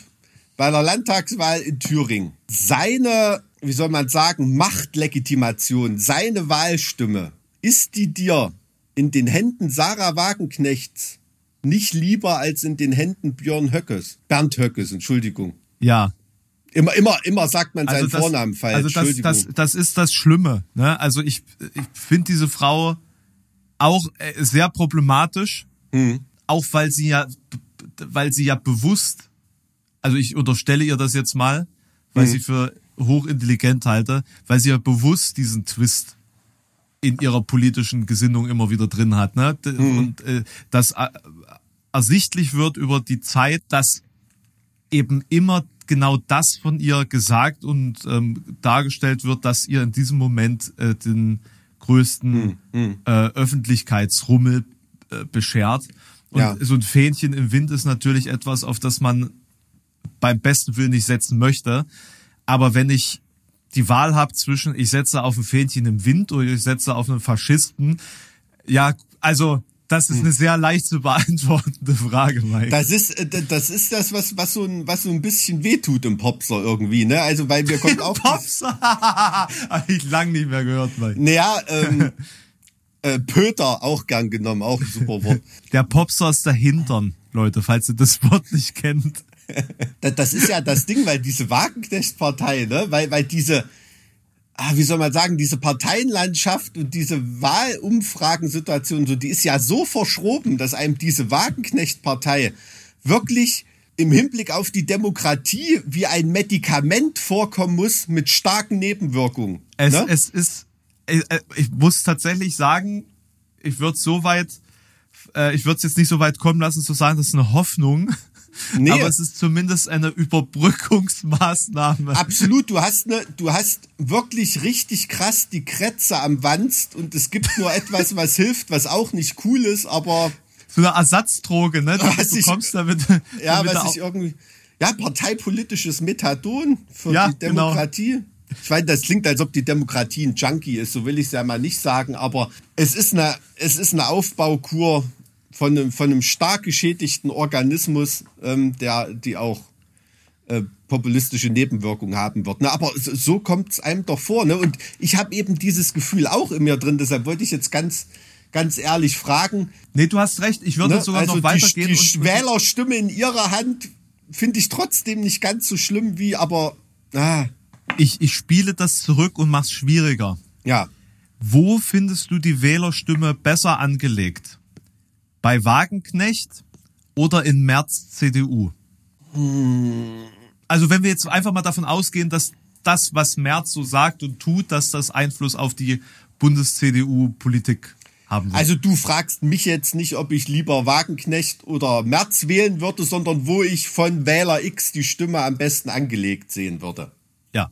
bei der Landtagswahl in Thüringen. Seine wie soll man sagen, Machtlegitimation, seine Wahlstimme, ist die dir in den Händen Sarah Wagenknechts nicht lieber als in den Händen Björn Höckes? Bernd Höckes, Entschuldigung. Ja. Immer, immer, immer sagt man seinen also das, Vornamen falsch. Also das, das, das ist das Schlimme. Ne? Also ich, ich finde diese Frau auch äh, sehr problematisch, hm. auch weil sie ja, weil sie ja bewusst, also ich unterstelle ihr das jetzt mal, weil hm. sie für hochintelligent halte, weil sie ja bewusst diesen Twist in ihrer politischen Gesinnung immer wieder drin hat. Ne? Mhm. Und äh, das äh, ersichtlich wird über die Zeit, dass eben immer genau das von ihr gesagt und ähm, dargestellt wird, dass ihr in diesem Moment äh, den größten mhm. äh, Öffentlichkeitsrummel äh, beschert. Und ja. so ein Fähnchen im Wind ist natürlich etwas, auf das man beim besten Willen nicht setzen möchte. Aber wenn ich die Wahl habe zwischen, ich setze auf ein Fähnchen im Wind oder ich setze auf einen Faschisten, ja, also das ist hm. eine sehr leicht zu beantwortende Frage, Mike. Das ist, äh, das ist das, was, was so ein, was so ein bisschen wehtut im Popser irgendwie, ne? Also, weil mir kommt auch. Popser! *laughs* Habe ich lang nicht mehr gehört, Mike. Naja, ähm, *laughs* äh, Pöter auch gern genommen, auch ein super Wort. Der Popser ist der Hintern, Leute, falls ihr das Wort nicht kennt. *laughs* das ist ja das Ding, weil diese Wagenknecht-Partei, ne, weil, weil diese, ah, wie soll man sagen, diese Parteienlandschaft und diese Wahlumfragensituation, so, die ist ja so verschroben, dass einem diese Wagenknecht-Partei wirklich im Hinblick auf die Demokratie wie ein Medikament vorkommen muss mit starken Nebenwirkungen. Es, ne? es ist, äh, äh, ich muss tatsächlich sagen, ich würde so weit, äh, ich würde es jetzt nicht so weit kommen lassen zu sagen, das ist eine Hoffnung, Nee. Aber es ist zumindest eine Überbrückungsmaßnahme. Absolut, du hast ne, du hast wirklich richtig krass die Krätze am Wanst und es gibt nur etwas, *laughs* was hilft, was auch nicht cool ist, aber so eine Ersatzdroge, ne? Du was bekommst ich, damit. *laughs* Ja, damit was ich irgendwie ja parteipolitisches Methadon für ja, die genau. Demokratie. Genau. Ich weiß, das klingt, als ob die Demokratie ein Junkie ist, so will ich es ja mal nicht sagen, aber es ist eine, es ist eine Aufbaukur von einem, von einem stark geschädigten Organismus, ähm, der, die auch äh, populistische Nebenwirkungen haben wird. Ne? Aber so, so kommt es einem doch vor. Ne? Und ich habe eben dieses Gefühl auch in mir drin, deshalb wollte ich jetzt ganz ganz ehrlich fragen. Nee, du hast recht, ich würde ne? sogar also noch weitergehen. Die, die Wählerstimme in ihrer Hand finde ich trotzdem nicht ganz so schlimm wie, aber ah. ich, ich spiele das zurück und mach's schwieriger. Ja. Wo findest du die Wählerstimme besser angelegt? Bei Wagenknecht oder in März CDU? Hm. Also wenn wir jetzt einfach mal davon ausgehen, dass das, was Merz so sagt und tut, dass das Einfluss auf die Bundes-CDU-Politik haben will. Also du fragst mich jetzt nicht, ob ich lieber Wagenknecht oder Merz wählen würde, sondern wo ich von Wähler X die Stimme am besten angelegt sehen würde. Ja.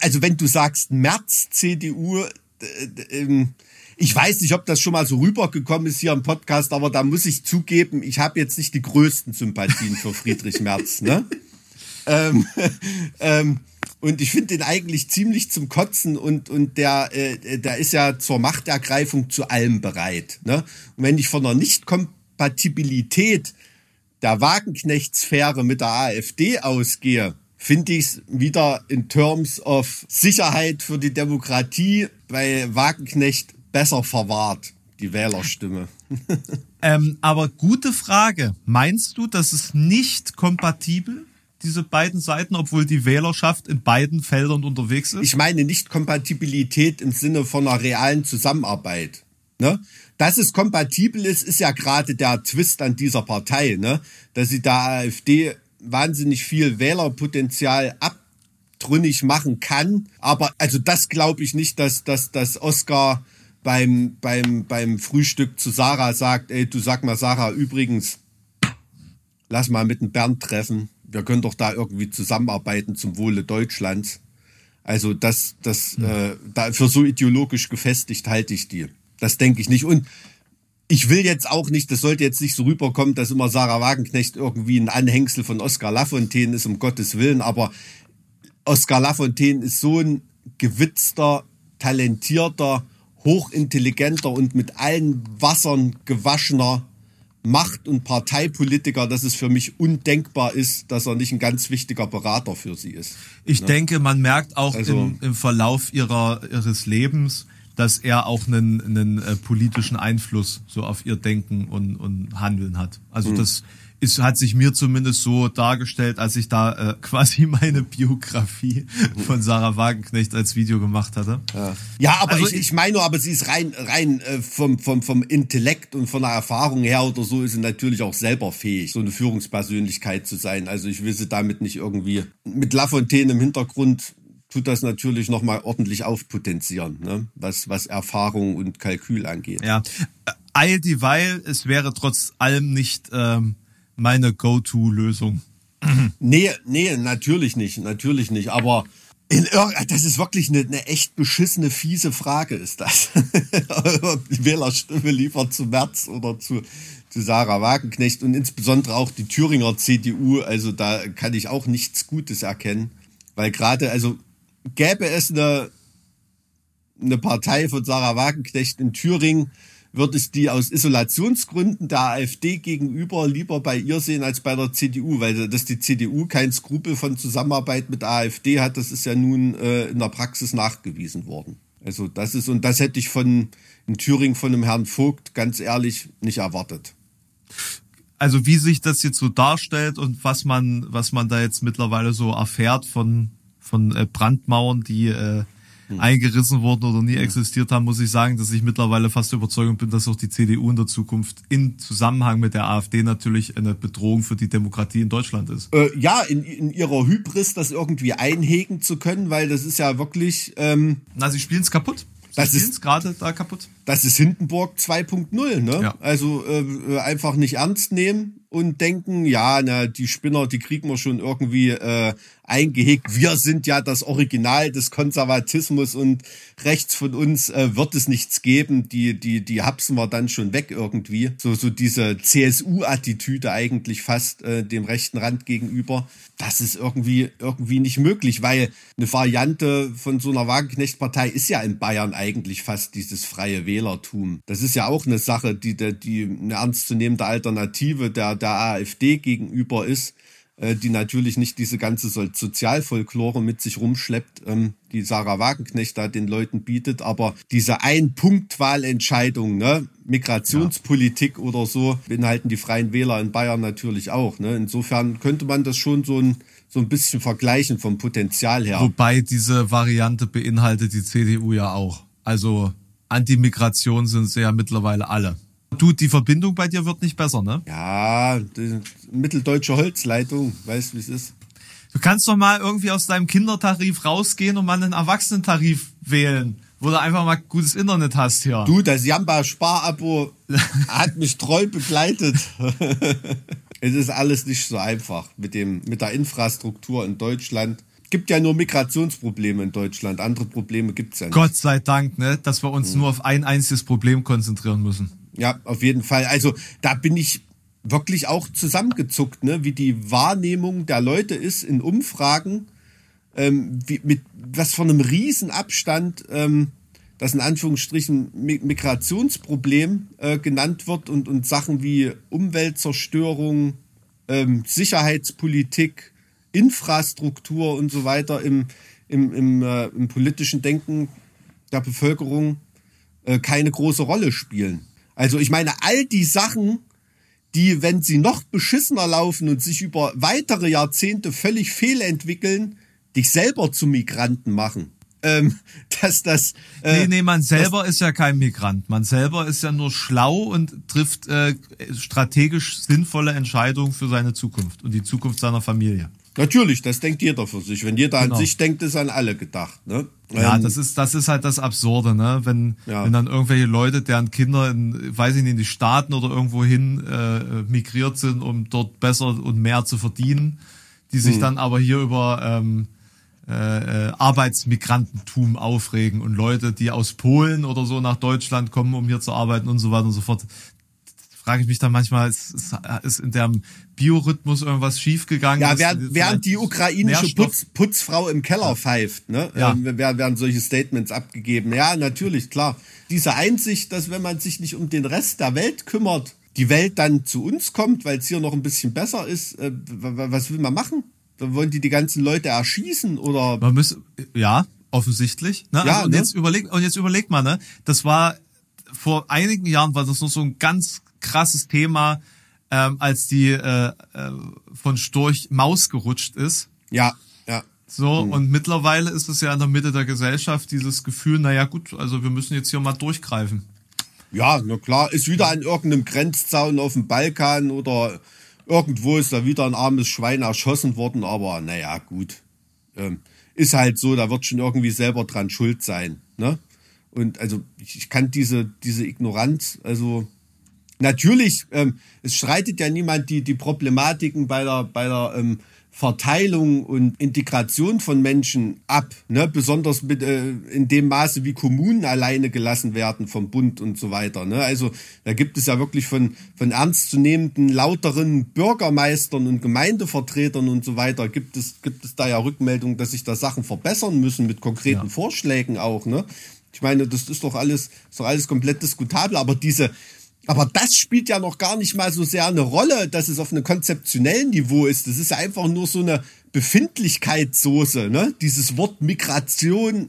also wenn du sagst Merz, CDU, ähm, ich weiß nicht, ob das schon mal so rübergekommen ist hier im Podcast, aber da muss ich zugeben, ich habe jetzt nicht die größten Sympathien für Friedrich Merz. Ne? *laughs* ähm, *laughs* ähm, und ich finde den eigentlich ziemlich zum Kotzen und, und der, äh, der ist ja zur Machtergreifung zu allem bereit. Ne? Und wenn ich von der Nichtkompatibilität der Wagenknecht-Sphäre mit der AfD ausgehe, finde ich es wieder in Terms of Sicherheit für die Demokratie bei Wagenknecht besser verwahrt, die Wählerstimme. *laughs* ähm, aber gute Frage. Meinst du, dass es nicht kompatibel diese beiden Seiten, obwohl die Wählerschaft in beiden Feldern unterwegs ist? Ich meine nicht Kompatibilität im Sinne von einer realen Zusammenarbeit. Ne? Dass es kompatibel ist, ist ja gerade der Twist an dieser Partei, ne? dass sie der AfD wahnsinnig viel Wählerpotenzial abtrünnig machen kann. Aber also das glaube ich nicht, dass, dass, dass Oscar beim, beim, beim Frühstück zu Sarah sagt, ey, du sag mal, Sarah, übrigens, lass mal mit dem Bernd treffen wir können doch da irgendwie zusammenarbeiten zum Wohle Deutschlands. Also das, das, mhm. äh, da für so ideologisch gefestigt halte ich die. Das denke ich nicht. Und ich will jetzt auch nicht, das sollte jetzt nicht so rüberkommen, dass immer Sarah Wagenknecht irgendwie ein Anhängsel von Oskar Lafontaine ist, um Gottes Willen. Aber Oskar Lafontaine ist so ein gewitzter, talentierter, hochintelligenter und mit allen Wassern gewaschener Macht- und Parteipolitiker, dass es für mich undenkbar ist, dass er nicht ein ganz wichtiger Berater für sie ist. Ich ne? denke, man merkt auch also, im, im, Verlauf ihrer, ihres Lebens, dass er auch einen, einen äh, politischen Einfluss so auf ihr Denken und, und Handeln hat. Also mhm. das ist, hat sich mir zumindest so dargestellt, als ich da äh, *laughs* quasi meine Biografie von Sarah Wagenknecht als Video gemacht hatte. Ja, ja aber also ich, ich meine, aber sie ist rein, rein äh, vom, vom, vom Intellekt und von der Erfahrung her oder so ist sie natürlich auch selber fähig, so eine Führungspersönlichkeit zu sein. Also ich will sie damit nicht irgendwie mit Lafontaine im Hintergrund tut das natürlich nochmal ordentlich aufpotenzieren, ne? was, was Erfahrung und Kalkül angeht. Ja, all dieweil, es wäre trotz allem nicht ähm, meine Go-To-Lösung. *clears throat* Nee, nee, natürlich nicht, natürlich nicht. Aber in das ist wirklich eine, eine echt beschissene, fiese Frage, ist das. Die *laughs* Wählerstimme lieber zu Merz oder zu, zu Sarah Wagenknecht und insbesondere auch die Thüringer CDU. Also da kann ich auch nichts Gutes erkennen. Weil gerade, also gäbe es eine, eine Partei von Sarah Wagenknecht in Thüringen, würde ich die aus Isolationsgründen der AfD gegenüber lieber bei ihr sehen als bei der CDU, weil dass die CDU kein Skrupel von Zusammenarbeit mit AfD hat, das ist ja nun äh, in der Praxis nachgewiesen worden. Also das ist, und das hätte ich von in Thüringen von dem Herrn Vogt ganz ehrlich nicht erwartet. Also wie sich das jetzt so darstellt und was man, was man da jetzt mittlerweile so erfährt von, von äh, Brandmauern, die äh, hm. eingerissen wurden oder nie hm. existiert haben, muss ich sagen, dass ich mittlerweile fast überzeugt bin, dass auch die CDU in der Zukunft in Zusammenhang mit der AfD natürlich eine Bedrohung für die Demokratie in Deutschland ist. Äh, ja, in, in ihrer Hybris das irgendwie einhegen zu können, weil das ist ja wirklich. Ähm, Na, sie spielen es kaputt. Sie das ist gerade da kaputt. Das ist Hindenburg 2.0, ne? Ja. Also äh, einfach nicht ernst nehmen und denken, ja, na, die Spinner, die kriegen wir schon irgendwie äh, eingehegt. Wir sind ja das Original des Konservatismus und rechts von uns äh, wird es nichts geben. Die, die, die hapsen wir dann schon weg irgendwie. So, so diese CSU-Attitüde eigentlich fast äh, dem rechten Rand gegenüber. Das ist irgendwie, irgendwie nicht möglich, weil eine Variante von so einer Wagenknecht-Partei ist ja in Bayern eigentlich fast dieses freie Wählertum. Das ist ja auch eine Sache, die, die eine ernstzunehmende Alternative der, der AfD gegenüber ist die natürlich nicht diese ganze Sozialfolklore mit sich rumschleppt, ähm, die Sarah Wagenknecht da den Leuten bietet, aber diese Ein-Punkt-Wahlentscheidung, ne, Migrationspolitik ja. oder so, beinhalten die Freien Wähler in Bayern natürlich auch. Ne? Insofern könnte man das schon so ein so ein bisschen vergleichen vom Potenzial her. Wobei diese Variante beinhaltet die CDU ja auch. Also Anti-Migration sind sie ja mittlerweile alle. Du, die Verbindung bei dir wird nicht besser, ne? Ja, die mitteldeutsche Holzleitung, weißt wie es ist. Du kannst doch mal irgendwie aus deinem Kindertarif rausgehen und mal einen Erwachsenentarif wählen, wo du einfach mal gutes Internet hast hier. Du, das Jamba Sparabo *laughs* hat mich treu begleitet. *laughs* es ist alles nicht so einfach mit dem, mit der Infrastruktur in Deutschland gibt ja nur Migrationsprobleme in Deutschland. Andere Probleme gibt's ja nicht. Gott sei Dank, ne, dass wir uns mhm. nur auf ein einziges Problem konzentrieren müssen. Ja, auf jeden Fall. Also da bin ich wirklich auch zusammengezuckt, ne? wie die Wahrnehmung der Leute ist in Umfragen, ähm, wie, mit was von einem Riesenabstand ähm, das in Anführungsstrichen Migrationsproblem äh, genannt wird und, und Sachen wie Umweltzerstörung, ähm, Sicherheitspolitik, Infrastruktur und so weiter im, im, im, äh, im politischen Denken der Bevölkerung äh, keine große Rolle spielen. Also ich meine, all die Sachen, die, wenn sie noch beschissener laufen und sich über weitere Jahrzehnte völlig fehlentwickeln, dich selber zu Migranten machen. Ähm, *laughs* dass das. Äh, nee, nee, man selber ist ja kein Migrant. Man selber ist ja nur schlau und trifft äh, strategisch sinnvolle Entscheidungen für seine Zukunft und die Zukunft seiner Familie. Natürlich, das denkt jeder für sich. Wenn jeder genau. an sich denkt, ist an alle gedacht. Ne? Ja, ähm, das ist das ist halt das Absurde, ne? Wenn ja. wenn dann irgendwelche Leute, deren Kinder in, weiß ich nicht, in die Staaten oder irgendwo hin äh, migriert sind, um dort besser und mehr zu verdienen, die sich hm. dann aber hier über ähm, äh, äh, Arbeitsmigrantentum aufregen und Leute, die aus Polen oder so nach Deutschland kommen, um hier zu arbeiten und so weiter und so fort frage ich mich dann manchmal, ist, ist in dem Biorhythmus irgendwas schiefgegangen? Ja, während, während die ukrainische Putz, Putzfrau im Keller pfeift, ne, ja. ähm, werden solche Statements abgegeben. Ja, natürlich, klar. Diese Einsicht, dass wenn man sich nicht um den Rest der Welt kümmert, die Welt dann zu uns kommt, weil es hier noch ein bisschen besser ist, äh, was will man machen? Dann wollen die die ganzen Leute erschießen oder? Man muss, ja, offensichtlich. Ne? Ja, also, und ne? jetzt überlegt und jetzt überlegt man, ne? Das war vor einigen Jahren war das noch so ein ganz krasses Thema, ähm, als die äh, äh, von Storch Maus gerutscht ist. Ja, ja. So, mhm. und mittlerweile ist es ja in der Mitte der Gesellschaft dieses Gefühl, naja gut, also wir müssen jetzt hier mal durchgreifen. Ja, na klar, ist wieder an irgendeinem Grenzzaun auf dem Balkan oder irgendwo ist da wieder ein armes Schwein erschossen worden, aber naja, gut. Ähm, ist halt so, da wird schon irgendwie selber dran schuld sein. Ne? Und also ich kann diese, diese Ignoranz, also natürlich, ähm, es streitet ja niemand die, die Problematiken bei der, bei der ähm, Verteilung und Integration von Menschen ab, ne? besonders mit, äh, in dem Maße, wie Kommunen alleine gelassen werden vom Bund und so weiter. Ne? Also da gibt es ja wirklich von, von ernstzunehmenden, lauteren Bürgermeistern und Gemeindevertretern und so weiter, gibt es, gibt es da ja Rückmeldungen, dass sich da Sachen verbessern müssen mit konkreten ja. Vorschlägen auch. Ne? Ich meine, das ist doch alles, ist doch alles komplett diskutabel, aber diese, aber das spielt ja noch gar nicht mal so sehr eine Rolle, dass es auf einem konzeptionellen Niveau ist. Das ist ja einfach nur so eine Befindlichkeitssoße, ne? Dieses Wort Migration,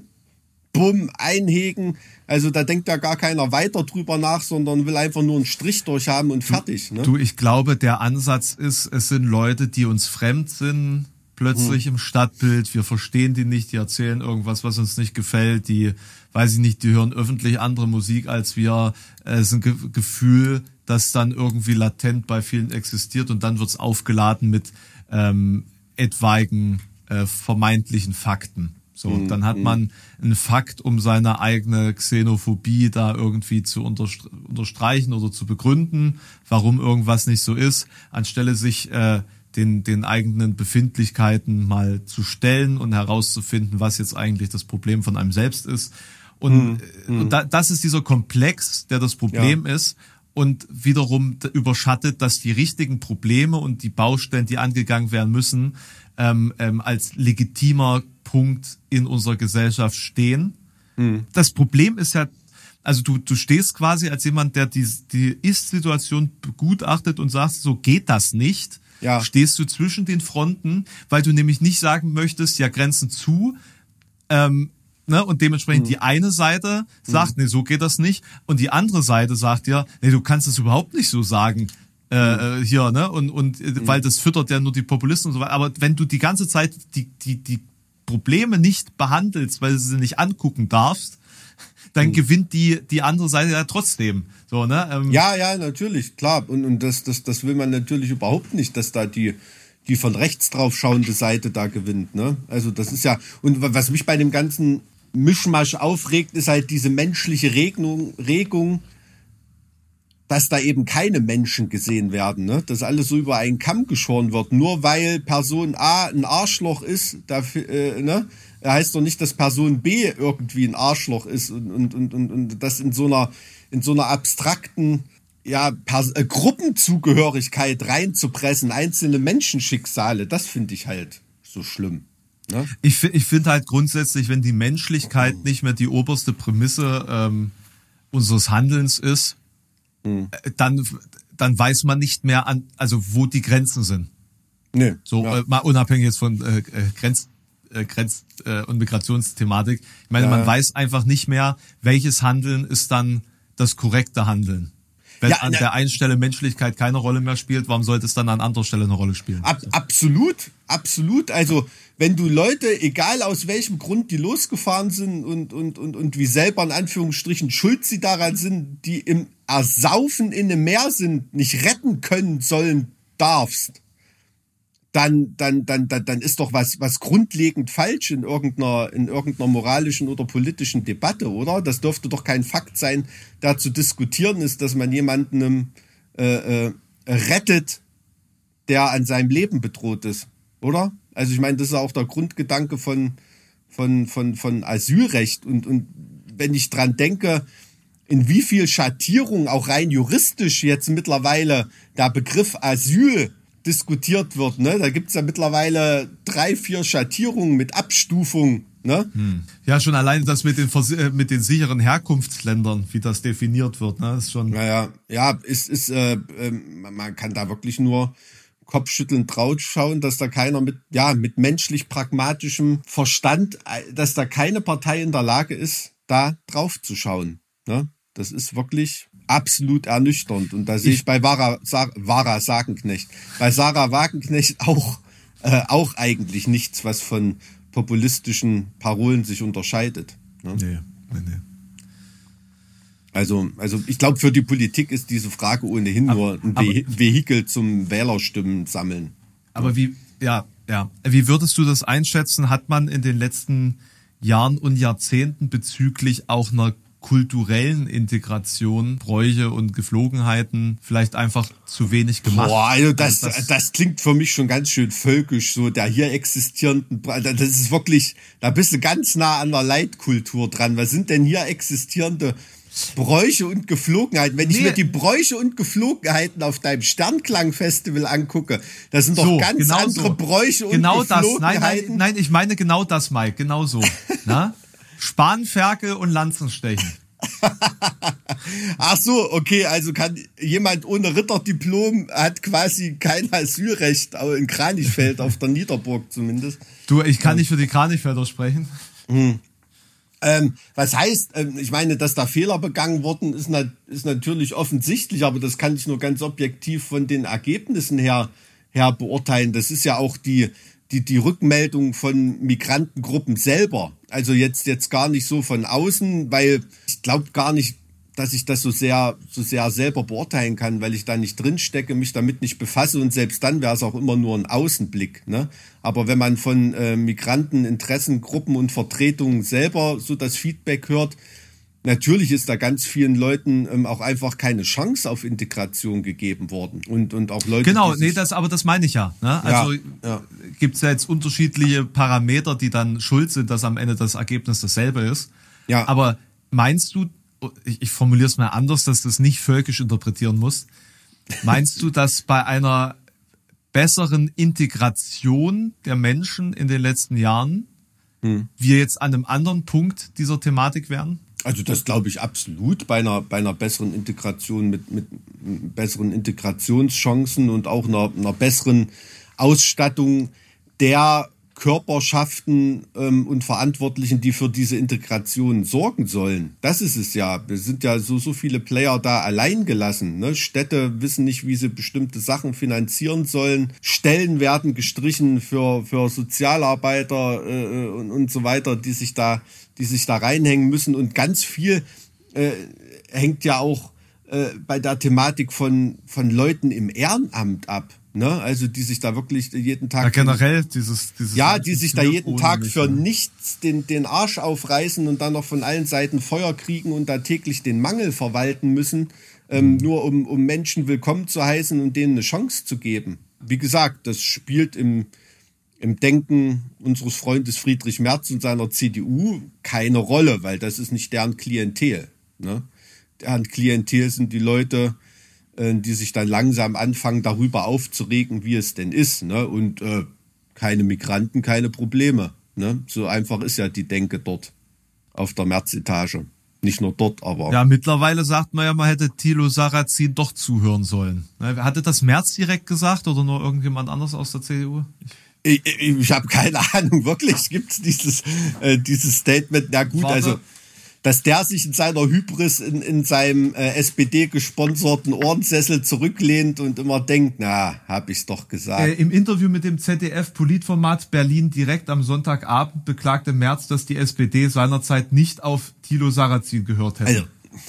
bumm, einhegen. Also da denkt ja gar keiner weiter drüber nach, sondern will einfach nur einen Strich durchhaben und fertig. Ne? Du, ich glaube, der Ansatz ist, es sind Leute, die uns fremd sind, plötzlich hm. im Stadtbild. Wir verstehen die nicht, die erzählen irgendwas, was uns nicht gefällt, die weiß ich nicht, die hören öffentlich andere Musik als wir. Es ist ein Ge Gefühl, das dann irgendwie latent bei vielen existiert und dann wird es aufgeladen mit ähm, etwaigen äh, vermeintlichen Fakten. So, mhm. dann hat man einen Fakt, um seine eigene Xenophobie da irgendwie zu unterstreichen oder zu begründen, warum irgendwas nicht so ist, anstelle sich äh, den, den eigenen Befindlichkeiten mal zu stellen und herauszufinden, was jetzt eigentlich das Problem von einem selbst ist. Und, mhm. und da, das ist dieser Komplex, der das Problem ja. ist und wiederum überschattet, dass die richtigen Probleme und die Baustellen, die angegangen werden müssen, ähm, ähm, als legitimer Punkt in unserer Gesellschaft stehen. Mhm. Das Problem ist ja, also du, du stehst quasi als jemand, der die, die Ist-Situation begutachtet und sagst, so geht das nicht. Ja. Stehst du zwischen den Fronten, weil du nämlich nicht sagen möchtest, ja, Grenzen zu, ähm, ne, und dementsprechend mhm. die eine Seite sagt, mhm. nee, so geht das nicht, und die andere Seite sagt ja, nee, du kannst es überhaupt nicht so sagen äh, hier, ne? Und, und äh, mhm. weil das füttert ja nur die Populisten und so weiter. Aber wenn du die ganze Zeit die, die, die Probleme nicht behandelst, weil du sie nicht angucken darfst, dann mhm. gewinnt die, die andere Seite ja trotzdem. So, ne? Ähm, ja, ja, natürlich, klar. Und, und das, das, das will man natürlich überhaupt nicht, dass da die, die von rechts drauf schauende Seite da gewinnt. Ne? Also das ist ja, und was mich bei dem ganzen Mischmasch aufregt, ist halt diese menschliche Regung, Regung dass da eben keine Menschen gesehen werden, ne? dass alles so über einen Kamm geschoren wird. Nur weil Person A ein Arschloch ist, dafür, äh, ne? Heißt doch nicht, dass Person B irgendwie ein Arschloch ist und, und, und, und, und das in so einer, in so einer abstrakten ja, Pers äh, Gruppenzugehörigkeit reinzupressen, einzelne Menschenschicksale, das finde ich halt so schlimm. Ne? Ich, ich finde halt grundsätzlich, wenn die Menschlichkeit nicht mehr die oberste Prämisse ähm, unseres Handelns ist, mhm. dann, dann weiß man nicht mehr an, also wo die Grenzen sind. Nee, so ja. äh, mal unabhängig jetzt von äh, äh Grenz, äh, Grenz äh, und Migrationsthematik. Ich meine, ja. man weiß einfach nicht mehr, welches Handeln ist dann das korrekte Handeln. Wenn ja, an der einen Stelle Menschlichkeit keine Rolle mehr spielt, warum sollte es dann an anderer Stelle eine Rolle spielen? Ab, absolut, absolut. Also wenn du Leute, egal aus welchem Grund die losgefahren sind und, und, und, und wie selber in Anführungsstrichen schuld sie daran sind, die im Ersaufen in einem Meer sind, nicht retten können sollen darfst, dann, dann, dann, dann, dann ist doch was, was grundlegend falsch in irgendeiner, in irgendeiner moralischen oder politischen Debatte, oder? Das dürfte doch kein Fakt sein, da zu diskutieren ist, dass man jemanden äh, äh, rettet, der an seinem Leben bedroht ist, oder? Also ich meine, das ist auch der Grundgedanke von, von, von, von Asylrecht. Und, und wenn ich dran denke, in wie viel Schattierung auch rein juristisch jetzt mittlerweile der Begriff Asyl diskutiert wird. Ne? Da gibt's ja mittlerweile drei, vier Schattierungen mit Abstufung. Ne? Hm. Ja, schon allein das mit den, äh, mit den sicheren Herkunftsländern, wie das definiert wird, ne? ist schon. Naja, ja, ist, ist, äh, äh, man kann da wirklich nur kopfschüttelnd drauf schauen, dass da keiner mit, ja, mit menschlich pragmatischem Verstand, äh, dass da keine Partei in der Lage ist, da drauf zu schauen. Ne? Das ist wirklich absolut ernüchternd. Und da sehe ich bei Vara, Vara Sagenknecht, bei Sarah Wagenknecht auch, äh, auch eigentlich nichts, was von populistischen Parolen sich unterscheidet. Ne? Nee, nee, nee. Also, also ich glaube, für die Politik ist diese Frage ohnehin aber, nur ein aber, Vehikel zum Wählerstimmen sammeln. Aber wie, ja, ja. Wie würdest du das einschätzen? Hat man in den letzten Jahren und Jahrzehnten bezüglich auch einer kulturellen Integration, Bräuche und Geflogenheiten vielleicht einfach zu wenig gemacht. Boah, also das, das, das klingt für mich schon ganz schön völkisch, so der hier existierenden, das ist wirklich, da bist du ganz nah an der Leitkultur dran. Was sind denn hier existierende Bräuche und Geflogenheiten. Wenn nee. ich mir die Bräuche und Geflogenheiten auf deinem Sternklang-Festival angucke, das sind doch so, ganz genau andere so. Bräuche und genau Geflogenheiten. Genau das. Nein, nein, nein, ich meine genau das, Mike. Genau so. *laughs* Na? Spanferkel und Lanzenstechen. *laughs* Ach so, okay, also kann jemand ohne Ritterdiplom hat quasi kein Asylrecht, aber in Kranichfeld auf der Niederburg zumindest. Du, ich kann nicht für die Kranichfelder sprechen. Hm. Ähm, was heißt, ähm, ich meine, dass da Fehler begangen worden ist, na, ist natürlich offensichtlich, aber das kann ich nur ganz objektiv von den Ergebnissen her, her beurteilen. Das ist ja auch die, die, die Rückmeldung von Migrantengruppen selber. Also jetzt, jetzt gar nicht so von außen, weil ich glaube gar nicht, dass ich das so sehr, so sehr selber beurteilen kann, weil ich da nicht drinstecke, mich damit nicht befasse und selbst dann wäre es auch immer nur ein Außenblick. Ne? Aber wenn man von äh, Migranten, Interessengruppen und Vertretungen selber so das Feedback hört, natürlich ist da ganz vielen Leuten ähm, auch einfach keine Chance auf Integration gegeben worden. Und, und auch Leute. Genau, nee, das, aber das meine ich ja. Ne? Also ja, ja. gibt es ja jetzt unterschiedliche Parameter, die dann schuld sind, dass am Ende das Ergebnis dasselbe ist. Ja. Aber meinst du, ich, ich formuliere es mal anders, dass du es nicht völkisch interpretieren musst. Meinst du, dass bei einer besseren Integration der Menschen in den letzten Jahren hm. wir jetzt an einem anderen Punkt dieser Thematik wären? Also das glaube ich absolut bei einer, bei einer besseren Integration mit, mit besseren Integrationschancen und auch einer, einer besseren Ausstattung der Körperschaften ähm, und Verantwortlichen, die für diese Integration sorgen sollen. Das ist es ja. Wir sind ja so, so viele Player da allein gelassen. Ne? Städte wissen nicht, wie sie bestimmte Sachen finanzieren sollen. Stellen werden gestrichen für, für Sozialarbeiter äh, und, und so weiter, die sich da, die sich da reinhängen müssen. Und ganz viel äh, hängt ja auch äh, bei der Thematik von, von Leuten im Ehrenamt ab. Ne? Also die sich da wirklich jeden Tag. Ja, generell dieses, dieses Ja, die sich da jeden Tag für ne? nichts den, den Arsch aufreißen und dann noch von allen Seiten Feuer kriegen und da täglich den Mangel verwalten müssen, ähm, mhm. nur um, um Menschen willkommen zu heißen und denen eine Chance zu geben. Wie gesagt, das spielt im, im Denken unseres Freundes Friedrich Merz und seiner CDU keine Rolle, weil das ist nicht deren Klientel. Ne? Deren Klientel sind die Leute, äh, die sich dann langsam anfangen, darüber aufzuregen, wie es denn ist. Ne? Und äh, keine Migranten, keine Probleme. Ne? So einfach ist ja die Denke dort auf der Märzetage. Nicht nur dort, aber. Ja, mittlerweile sagt man ja, man hätte Thilo Sarrazin doch zuhören sollen. Ne, hatte das Merz direkt gesagt oder nur irgendjemand anders aus der CDU? Ich, ich, ich habe keine *laughs* Ahnung, wirklich gibt es dieses, äh, dieses Statement. Na gut, Warte. also dass der sich in seiner Hybris in, in seinem äh, SPD-gesponserten Ohrensessel zurücklehnt und immer denkt, na, hab ich's doch gesagt. Äh, Im Interview mit dem ZDF-Politformat Berlin direkt am Sonntagabend beklagte Merz, dass die SPD seinerzeit nicht auf Thilo Sarrazin gehört hätte.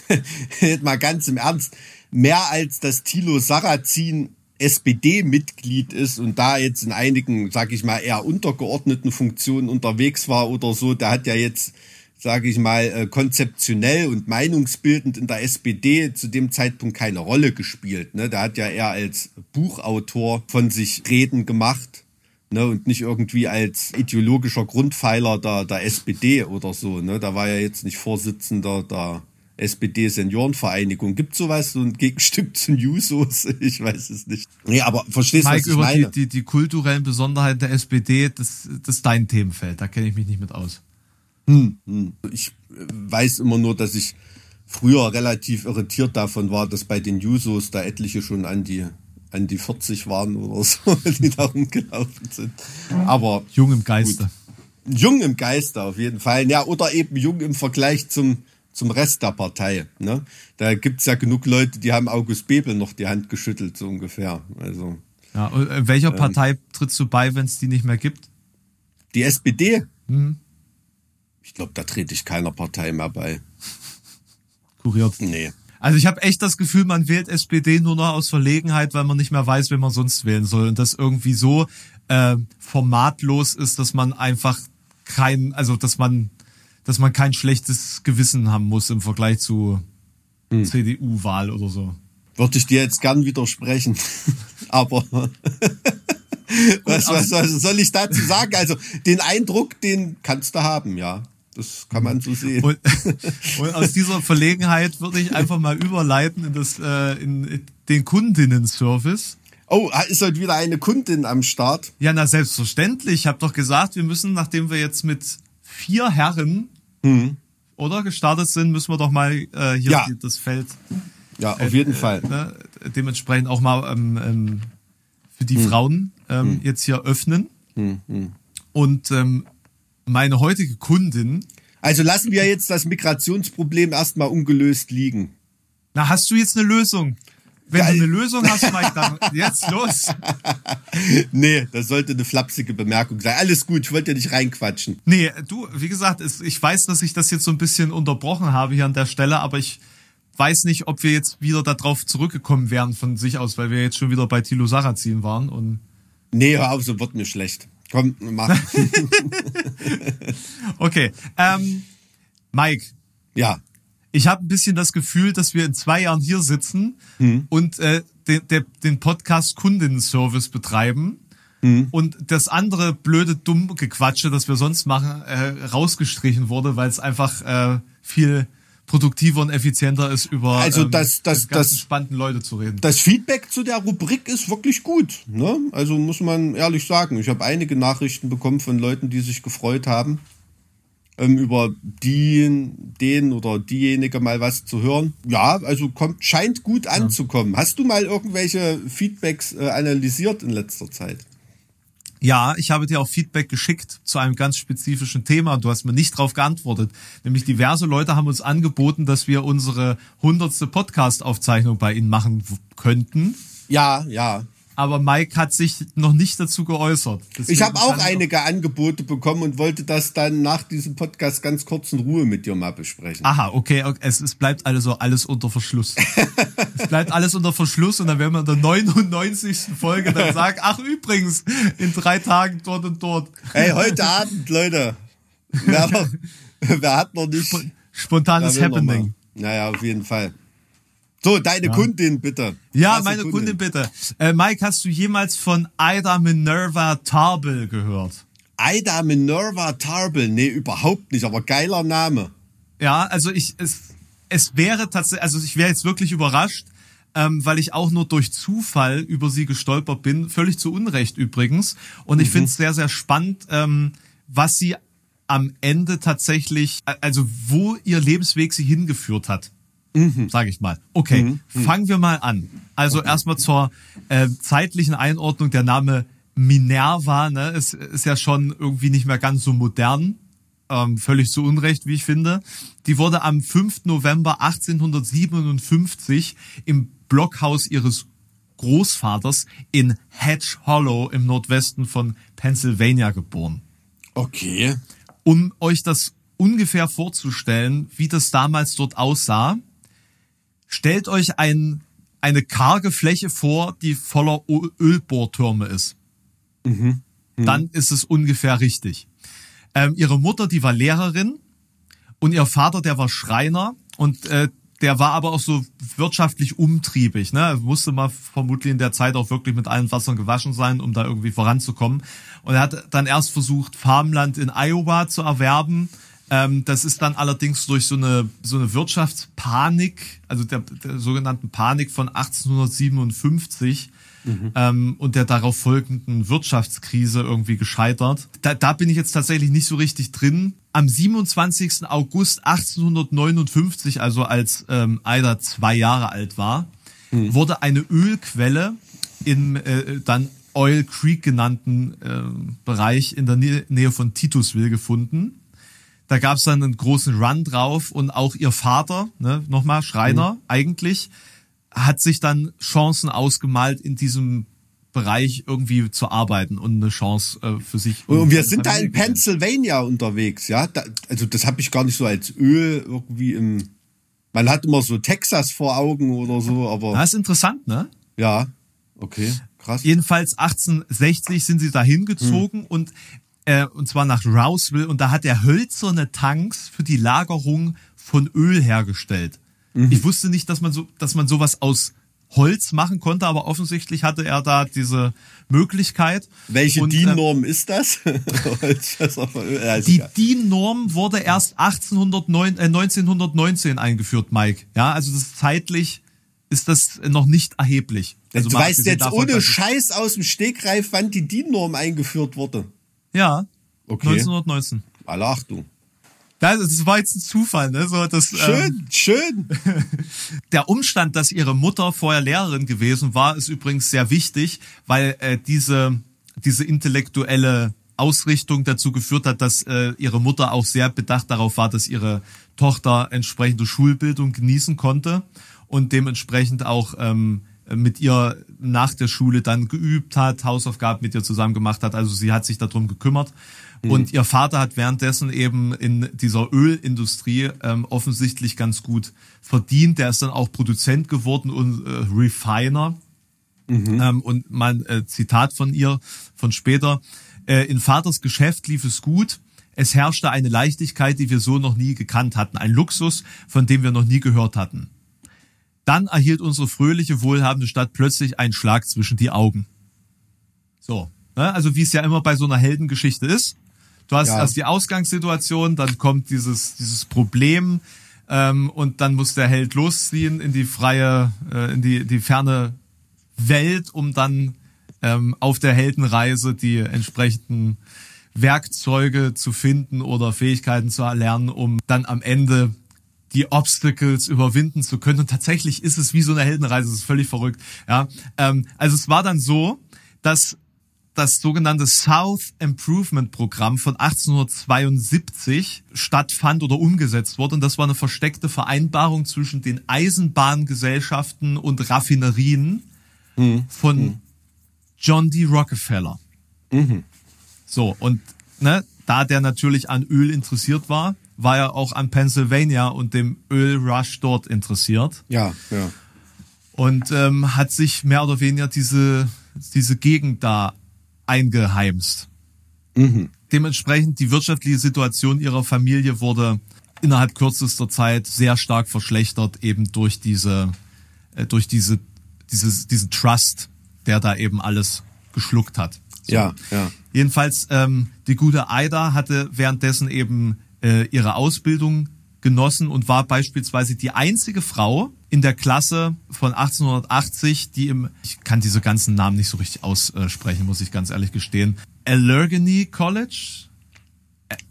Also, *laughs* mal ganz im Ernst, mehr als das Thilo Sarrazin SPD-Mitglied ist und da jetzt in einigen, sag ich mal, eher untergeordneten Funktionen unterwegs war oder so, der hat ja jetzt sage ich mal, äh, konzeptionell und meinungsbildend in der SPD zu dem Zeitpunkt keine Rolle gespielt. Ne? Der hat ja eher als Buchautor von sich Reden gemacht ne? und nicht irgendwie als ideologischer Grundpfeiler der, der SPD oder so. Ne? Da war ja jetzt nicht Vorsitzender der SPD-Seniorenvereinigung. Gibt sowas, so ein Gegenstück *laughs* zu Newsos? Ich weiß es nicht. Nee, aber verstehst du, was ich über meine? Die, die, die kulturellen Besonderheiten der SPD, das, das ist dein Themenfeld. Da kenne ich mich nicht mit aus. Hm, hm. Ich weiß immer nur, dass ich früher relativ irritiert davon war, dass bei den Jusos da etliche schon an die an die 40 waren oder *laughs* so, die da rumgelaufen sind. Aber jung im Geiste. Gut. Jung im Geiste auf jeden Fall. Ja, oder eben jung im Vergleich zum zum Rest der Partei. Ne? Da gibt's ja genug Leute, die haben August Bebel noch die Hand geschüttelt, so ungefähr. Also, ja, und äh, welcher ähm, Partei trittst du bei, wenn es die nicht mehr gibt? Die SPD. Mhm. Ich glaube, da trete ich keiner Partei mehr bei. Kuriert. Nee. Also ich habe echt das Gefühl, man wählt SPD nur noch aus Verlegenheit, weil man nicht mehr weiß, wen man sonst wählen soll. Und das irgendwie so äh, formatlos ist, dass man einfach kein, also dass man, dass man kein schlechtes Gewissen haben muss im Vergleich zu hm. CDU-Wahl oder so. Würde ich dir jetzt gern widersprechen. *laughs* Aber *laughs* was, was, was soll ich dazu sagen? Also den Eindruck, den kannst du haben, ja. Das kann man so sehen. Und, *laughs* und aus dieser Verlegenheit würde ich einfach mal überleiten in, das, äh, in den Kundinnen-Service. Oh, ist heute wieder eine Kundin am Start? Ja, na selbstverständlich. Ich habe doch gesagt, wir müssen, nachdem wir jetzt mit vier Herren hm. oder gestartet sind, müssen wir doch mal äh, hier ja. das Feld. Ja, auf jeden äh, Fall. Ne, dementsprechend auch mal ähm, ähm, für die hm. Frauen ähm, hm. jetzt hier öffnen. Hm, hm. Und ähm, meine heutige Kundin. Also lassen wir jetzt das Migrationsproblem erstmal ungelöst liegen. Na, hast du jetzt eine Lösung? Wenn Geil. du eine Lösung hast, Mike, dann jetzt los. *laughs* Nee, das sollte eine flapsige Bemerkung sein. Alles gut, ich wollte ja nicht reinquatschen. Nee, du, wie gesagt, ich weiß, dass ich das jetzt so ein bisschen unterbrochen habe hier an der Stelle, aber ich weiß nicht, ob wir jetzt wieder darauf zurückgekommen wären von sich aus, weil wir jetzt schon wieder bei Tilo Sarrazin waren und Nee, hör auf, so wird mir schlecht. Komm, mach. *laughs* okay. Ähm, Mike, ja. Ich habe ein bisschen das Gefühl, dass wir in zwei Jahren hier sitzen Hm. und äh, den, der, den Podcast Kundenservice betreiben Hm. und das andere blöde dumm Gequatsche, das wir sonst machen, äh, rausgestrichen wurde, weil es einfach äh, viel produktiver und effizienter ist, über Also ähm, das- das- ganzen das- spannenden Leute zu reden. Das Feedback zu der Rubrik ist wirklich gut. Ne? Also muss man ehrlich sagen. Ich habe einige Nachrichten bekommen von Leuten, die sich gefreut haben, ähm, über den, den oder diejenige mal was zu hören. Ja, also kommt, scheint gut anzukommen. Hast du mal irgendwelche Feedbacks äh, analysiert in letzter Zeit? Ja, ich habe dir auch Feedback geschickt zu einem ganz spezifischen Thema. Du hast mir nicht darauf geantwortet. Nämlich diverse Leute haben uns angeboten, dass wir unsere hundertste Podcast-Aufzeichnung bei ihnen machen könnten. Ja, ja. Aber Mike hat sich noch nicht dazu geäußert. Ich Deswegen habe auch einige Angebote bekommen und wollte das dann nach diesem Podcast ganz kurz in Ruhe mit dir mal besprechen. Aha, okay, okay. Es, es bleibt also alles unter Verschluss. *laughs* es bleibt alles unter Verschluss und dann werden wir in der 99. Folge dann sagen, ach übrigens, in drei Tagen dort und dort. Hey, heute Abend, Leute. Wer, *laughs* noch, wer hat noch nicht. Spontanes Happening. Naja, auf jeden Fall. So, deine Kundin bitte. Ja, Krasse meine Kundin, bitte. Äh, Mike, hast du jemals von Ida Minerva Tarbell gehört? Ida Minerva Tarbell. Nee, überhaupt nicht, aber geiler Name. Ja, also ich, es, es wäre tatsächlich, also ich wäre jetzt wirklich überrascht, ähm, weil ich auch nur durch Zufall über sie gestolpert bin, völlig zu Unrecht übrigens. Und ich finde es sehr, sehr spannend, ähm, was sie am Ende tatsächlich, also wo ihr Lebensweg sie hingeführt hat. Sage ich mal. Okay, fangen wir mal an. Also erstmal zur äh, zeitlichen Einordnung. Der Name Minerva ne, ist, ist ja schon irgendwie nicht mehr ganz so modern ähm, völlig zu Unrecht, wie ich finde. Die wurde am 5. November 1857 im Blockhaus ihres Großvaters in Hedge Hollow im Nordwesten von Pennsylvania geboren. Okay. Um euch das ungefähr vorzustellen, wie das damals dort aussah, stellt euch ein, eine karge Fläche vor, die voller Ölbohrtürme ist. Dann ist es ungefähr richtig. Ähm, ihre Mutter, die war Lehrerin und ihr Vater, der war Schreiner und äh, der war aber auch so wirtschaftlich umtriebig. Ne? Er musste mal vermutlich in der Zeit auch wirklich mit allen Wassern gewaschen sein, um da irgendwie voranzukommen. Und er hat dann erst versucht, Farmland in Iowa zu erwerben. Ähm, das ist dann allerdings durch so eine so eine Wirtschaftspanik, also der, der sogenannten Panik von 1857 ähm, und der darauf folgenden Wirtschaftskrise irgendwie gescheitert. Da, da bin ich jetzt tatsächlich nicht so richtig drin. Am 27. August 1859, also als ähm, Ida zwei Jahre alt war, wurde eine Ölquelle im äh, dann Oil Creek genannten äh, Bereich in der Nähe von Titusville gefunden. Da gab es dann einen großen Run drauf und auch ihr Vater, ne, nochmal Schreiner eigentlich, hat sich dann Chancen ausgemalt, in diesem Bereich irgendwie zu arbeiten und eine Chance äh, für sich. Und wir seine sind da in. Pennsylvania unterwegs, ja. Da, also das habe ich gar nicht so als Öl irgendwie im. Man hat immer so Texas vor Augen oder so, aber Das ist interessant, ne? ja, okay, krass. Jedenfalls 1860 sind sie dahin gezogen und äh, und zwar nach Rouseville und da hat er hölzerne Tanks für die Lagerung von Öl hergestellt. Ich wusste nicht, dass man so, dass man sowas aus Holz machen konnte, aber offensichtlich hatte er da diese Möglichkeit. Welche Und, äh, DIN-Norm ist das? *laughs* Die. DIN-Norm wurde erst 1809, äh, 1919 eingeführt, Mike. Ja, also das ist zeitlich ist das noch nicht erheblich. Also du weißt jetzt davon, ohne Scheiß aus dem Stegreif, wann die DIN-Norm eingeführt wurde. Ja. Okay. 1919. Alle Achtung. Das, das war jetzt ein Zufall, ne? So, das, Ähm, Schön, schön. *laughs* der Umstand, dass ihre Mutter vorher Lehrerin gewesen war, ist übrigens sehr wichtig, weil äh, diese, diese intellektuelle Ausrichtung dazu geführt hat, dass äh, ihre Mutter auch sehr bedacht darauf war, dass ihre Tochter entsprechende Schulbildung genießen konnte und dementsprechend auch ähm, äh, mit ihr nach der Schule dann geübt hat, Hausaufgaben mit ihr zusammen gemacht hat. Also sie hat sich darum gekümmert. Mhm. Und ihr Vater hat währenddessen eben in dieser Ölindustrie ähm, offensichtlich ganz gut verdient. Der ist dann auch Produzent geworden und äh, Refiner. Mhm. Ähm, und mein äh, Zitat von ihr von später. Äh, in Vaters Geschäft lief es gut. Es herrschte eine Leichtigkeit, die wir so noch nie gekannt hatten. Ein Luxus, von dem wir noch nie gehört hatten. Dann erhielt unsere fröhliche, wohlhabende Stadt plötzlich einen Schlag zwischen die Augen. So. Ne? Also wie es ja immer bei so einer Heldengeschichte ist. Du hast ja. erst die Ausgangssituation, dann kommt dieses, dieses Problem ähm, und dann muss der Held losziehen in die freie, äh, in die, die ferne Welt, um dann ähm, auf der Heldenreise die entsprechenden Werkzeuge zu finden oder Fähigkeiten zu erlernen, um dann am Ende die Obstacles überwinden zu können. Und tatsächlich ist es wie so eine Heldenreise, das ist völlig verrückt. Ja, ähm, also es war dann so, dass das sogenannte South Improvement Programm von 1872 stattfand oder umgesetzt wurde. Und das war eine versteckte Vereinbarung zwischen den Eisenbahngesellschaften und Raffinerien mhm. von mhm. John D. Rockefeller. Mhm. So, und ne, da der natürlich an Öl interessiert war, war er auch an Pennsylvania und dem Ölrush dort interessiert. Ja, ja. Und ähm, hat sich mehr oder weniger diese, diese Gegend da eingeheimst. Mhm. Dementsprechend die wirtschaftliche Situation ihrer Familie wurde innerhalb kürzester Zeit sehr stark verschlechtert, eben durch diese, äh, durch diese, dieses, diesen Trust, der da eben alles geschluckt hat. So. Ja, ja. Jedenfalls, ähm, die gute Aida hatte währenddessen eben äh, ihre Ausbildung genossen und war beispielsweise die einzige Frau in der Klasse von 1880, die im, ich kann diese ganzen Namen nicht so richtig aussprechen, muss ich ganz ehrlich gestehen, Allegheny College?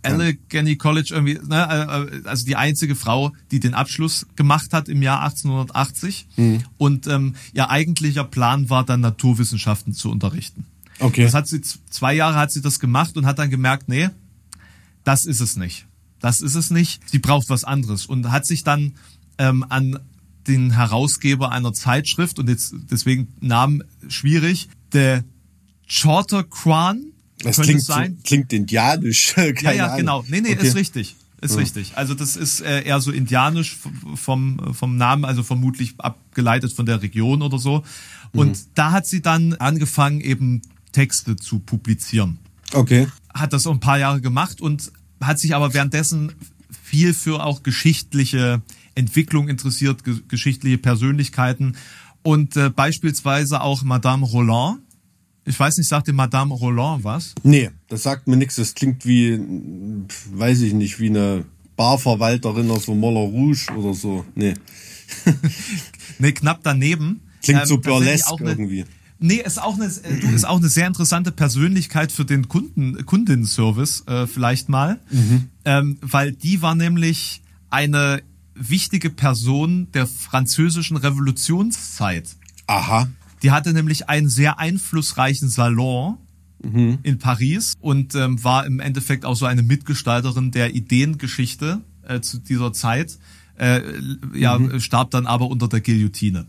Allegheny College irgendwie, ne, äh, also die einzige Frau, die den Abschluss gemacht hat im Jahr 1880. Mhm. Und ähm, ihr eigentlicher Plan war dann Naturwissenschaften zu unterrichten. Okay. Das hat sie zwei Jahre hat sie das gemacht und hat dann gemerkt, nee, das ist es nicht. Das ist es nicht. Sie braucht was anderes und hat sich dann ähm, an den Herausgeber einer Zeitschrift und jetzt deswegen Namen schwierig, der Charter Quan. Das klingt, sein. So, klingt indianisch. *laughs* Keine ja, ja, Ahnung. genau. Nee, nee, okay. ist richtig. Ist ja. richtig. Also das ist äh, eher so indianisch vom, vom Namen, also vermutlich abgeleitet von der Region oder so. Und mhm. da hat sie dann angefangen, eben Texte zu publizieren. Okay. Hat das auch ein paar Jahre gemacht und hat sich aber währenddessen viel für auch geschichtliche Entwicklung interessiert, ge geschichtliche Persönlichkeiten und äh, beispielsweise auch Madame Roland. Ich weiß nicht, sagt dir Madame Roland was? Nee, das sagt mir nichts. Das klingt wie, weiß ich nicht, wie eine Barverwalterin aus so Moller Rouge oder so. Nee. *laughs* nee, knapp daneben. Klingt ähm, so burlesque irgendwie. Nee, ist auch eine, du ist auch eine sehr interessante Persönlichkeit für den Kunden, Kundenservice, äh, vielleicht mal. Mhm. Ähm, weil die war nämlich eine wichtige Person der französischen Revolutionszeit. Aha. Die hatte nämlich einen sehr einflussreichen Salon mhm. in Paris und ähm, war im Endeffekt auch so eine Mitgestalterin der Ideengeschichte äh, zu dieser Zeit. Äh, ja, mhm. starb dann aber unter der Guillotine.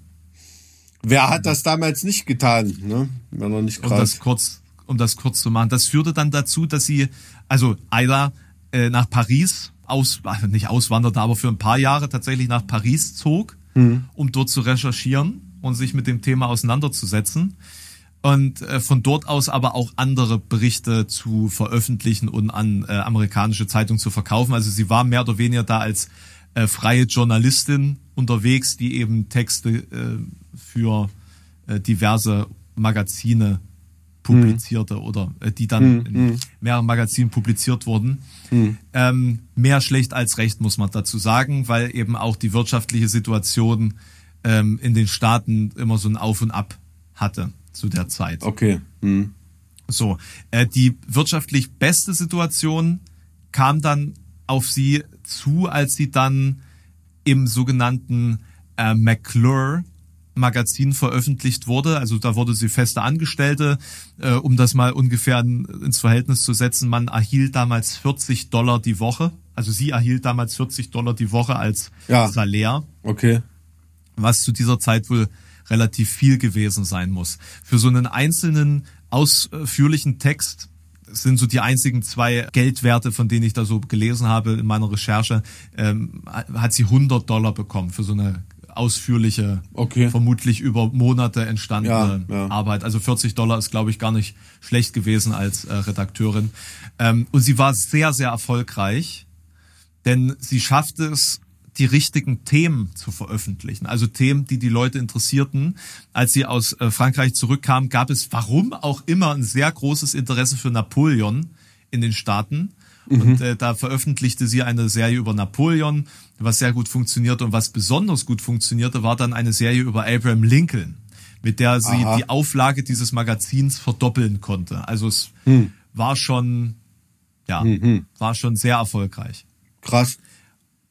Wer hat das damals nicht getan, ne? Wenn er nicht um das kurz, um das kurz zu machen. Das führte dann dazu, dass sie, also Aida äh, nach Paris aus, also nicht auswanderte, aber für ein paar Jahre tatsächlich nach Paris zog, mhm. um dort zu recherchieren und sich mit dem Thema auseinanderzusetzen. Und äh, von dort aus aber auch andere Berichte zu veröffentlichen und an äh, amerikanische Zeitungen zu verkaufen. Also sie war mehr oder weniger da als äh, freie Journalistin unterwegs, die eben Texte äh, für äh, diverse Magazine publizierte mhm. oder äh, die dann mhm. in hm. mehreren Magazinen publiziert wurden. Mhm. Ähm, mehr schlecht als recht, muss man dazu sagen, weil eben auch die wirtschaftliche Situation ähm, in den Staaten immer so ein Auf und Ab hatte zu der Zeit. Okay. Mhm. So, äh, die wirtschaftlich beste Situation kam dann auf sie zu, als sie dann im sogenannten äh, McClure Magazin veröffentlicht wurde. Also da wurde sie feste Angestellte, äh, um das mal ungefähr ins Verhältnis zu setzen. Man erhielt damals 40 Dollar die Woche. Also sie erhielt damals 40 Dollar die Woche als ja. Salär. Okay. Was zu dieser Zeit wohl relativ viel gewesen sein muss. Für so einen einzelnen ausführlichen Text sind so die einzigen zwei Geldwerte, von denen ich da so gelesen habe in meiner Recherche, ähm, hat sie 100 Dollar bekommen für so eine ausführliche, Okay. vermutlich über Monate entstandene Ja, ja. Arbeit. Also 40 Dollar ist, glaube ich, gar nicht schlecht gewesen als äh, Redakteurin. Ähm, und sie war sehr, sehr erfolgreich, denn sie schaffte es, die richtigen Themen zu veröffentlichen. Also Themen, die die Leute interessierten. Als sie aus äh, Frankreich zurückkam, gab es, warum auch immer, ein sehr großes Interesse für Napoleon in den Staaten. Und äh, da veröffentlichte sie eine Serie über Napoleon, was sehr gut funktionierte. Und was besonders gut funktionierte, war dann eine Serie über Abraham Lincoln, mit der sie Aha. die Auflage dieses Magazins verdoppeln konnte. Also es war schon, ja, war schon sehr erfolgreich. Krass.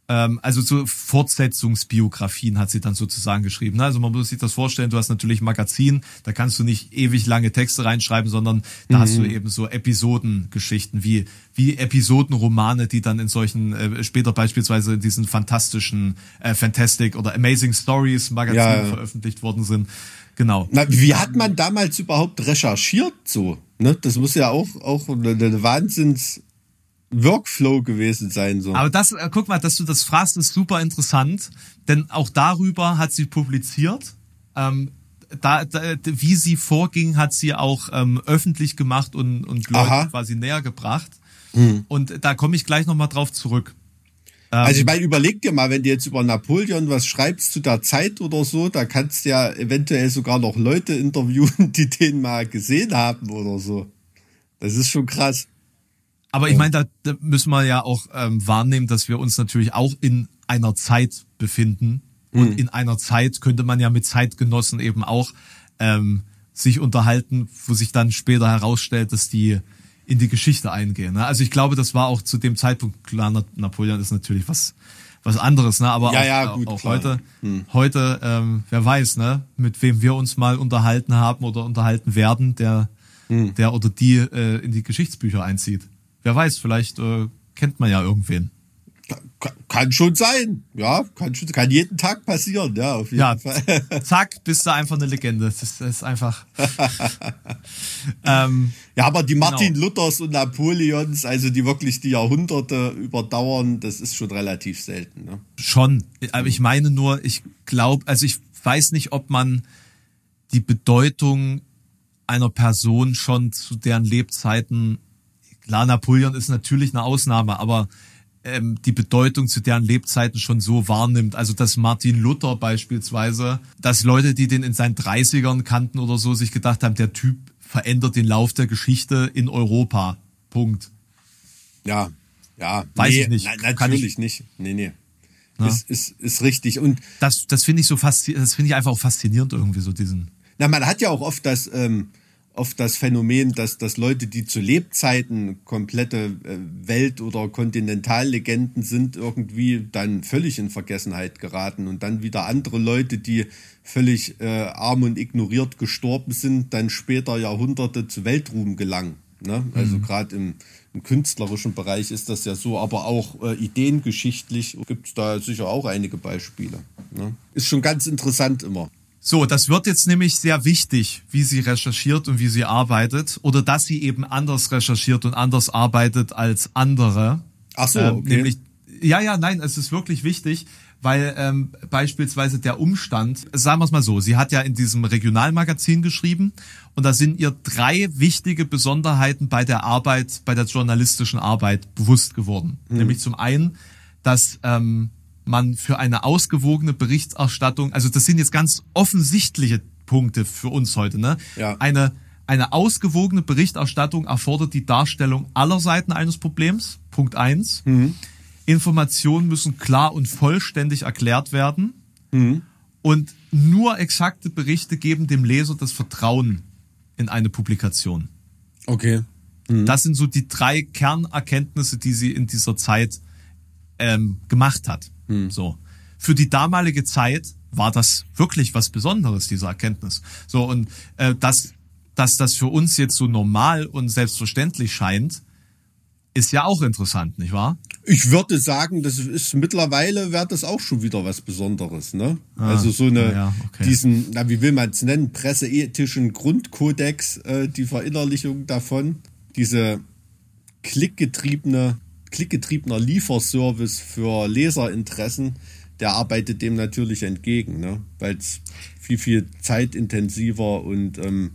Ähm, also so Fortsetzungsbiografien hat sie dann sozusagen geschrieben. ne? Also man muss sich das vorstellen, du hast natürlich Magazin, da kannst du nicht ewig lange Texte reinschreiben, sondern da hast du eben so Episodengeschichten, wie, wie Episodenromane, die dann in solchen, äh, später beispielsweise in diesen fantastischen äh, Fantastic oder Amazing Stories Magazinen Ja, ja. veröffentlicht worden sind. Genau. Na, wie hat man damals überhaupt recherchiert so? Ne? Das muss ja auch, auch eine, eine Wahnsinns Workflow gewesen sein. So. Aber das, äh, guck mal, dass du das fragst, ist super interessant, denn auch darüber hat sie publiziert. Ähm, da, da, wie sie vorging, hat sie auch ähm, öffentlich gemacht und, und Leute Aha. quasi näher gebracht. Und da komme ich gleich nochmal drauf zurück. Also ich meine, überleg dir mal, wenn du jetzt über Napoleon was schreibst zu der Zeit oder so, da kannst du ja eventuell sogar noch Leute interviewen, *laughs* die den mal gesehen haben oder so. Das ist schon krass. Aber ich meine, da, da müssen wir ja auch ähm, wahrnehmen, dass wir uns natürlich auch in einer Zeit befinden. Und in einer Zeit könnte man ja mit Zeitgenossen eben auch ähm, sich unterhalten, wo sich dann später herausstellt, dass die in die Geschichte eingehen. Ne? Also ich glaube, das war auch zu dem Zeitpunkt, klar, Na- Napoleon ist natürlich was was anderes, ne? Aber Ja, auch, ja, gut, auch heute, heute, ähm, wer weiß, ne, mit wem wir uns mal unterhalten haben oder unterhalten werden, der, der oder die äh, in die Geschichtsbücher einzieht. Wer weiß, vielleicht äh, kennt man ja irgendwen. Ka- Kann schon sein. Ja, kann schon, kann jeden Tag passieren, ja, auf jeden Ja, Fall. zack, bist du einfach eine Legende. Das ist, das ist einfach. *laughs* ähm, Ja, aber die Martin Genau. Luthers und Napoleons, also die wirklich die Jahrhunderte überdauern, das ist schon relativ selten. Ne? schon. Aber ich meine nur, ich glaube, also ich weiß nicht, ob man die Bedeutung einer Person schon zu deren Lebzeiten, klar, Napoleon ist natürlich eine Ausnahme, aber ähm, die Bedeutung zu deren Lebzeiten schon so wahrnimmt. Also dass Martin Luther beispielsweise, dass Leute, die den in seinen 30ern kannten oder so, sich gedacht haben, der Typ verändert den Lauf der Geschichte in Europa. Punkt. Ja, ja. Weiß nee, ich nicht. na- natürlich nicht. Nee, nee. Ist, ist, ist richtig. Und Das, das finde ich so faszinierend, das finde ich einfach auch faszinierend irgendwie so diesen. na, man hat ja auch oft das, ähm, oft das Phänomen, dass, dass Leute, die zu Lebzeiten komplette äh, Welt- oder Kontinentallegenden sind, irgendwie dann völlig in Vergessenheit geraten und dann wieder andere Leute, die völlig äh, arm und ignoriert gestorben sind, dann später Jahrhunderte zu Weltruhm gelangen. Ne? Also gerade im, im künstlerischen Bereich ist das ja so, aber auch äh, ideengeschichtlich gibt es da sicher auch einige Beispiele. Ne? Ist schon ganz interessant immer. So, das wird jetzt nämlich sehr wichtig, wie sie recherchiert und wie sie arbeitet oder dass sie eben anders recherchiert und anders arbeitet als andere. Ach so, Ähm, okay. Nämlich, ja, ja, nein, es ist wirklich wichtig, weil ähm, beispielsweise der Umstand, sagen wir es mal so, sie hat ja in diesem Regionalmagazin geschrieben und da sind ihr drei wichtige Besonderheiten bei der Arbeit, bei der journalistischen Arbeit bewusst geworden. Hm. Nämlich zum einen, dass ähm, man für eine ausgewogene Berichterstattung, also das sind jetzt ganz offensichtliche Punkte für uns heute, ne? Ja. Eine eine ausgewogene Berichterstattung erfordert die Darstellung aller Seiten eines Problems. Punkt eins. Informationen müssen klar und vollständig erklärt werden. Und nur exakte Berichte geben dem Leser das Vertrauen in eine Publikation. Okay. Das sind so die drei Kernerkenntnisse, die sie in dieser Zeit ähm, gemacht hat. So. Für die damalige Zeit war das wirklich was Besonderes, diese Erkenntnis. So, und äh, dass, dass das für uns jetzt so normal und selbstverständlich scheint, Ist ja auch interessant, nicht wahr? Ich würde sagen, das ist mittlerweile wäre das auch schon wieder was Besonderes, ne? Ah, also so eine ja, okay. diesen, na wie will man es nennen, presseethischen Grundkodex, äh, die Verinnerlichung davon, diese klickgetriebene, klickgetriebener Lieferservice für Leserinteressen, der arbeitet dem natürlich entgegen, ne? Weil es viel, viel zeitintensiver und ähm,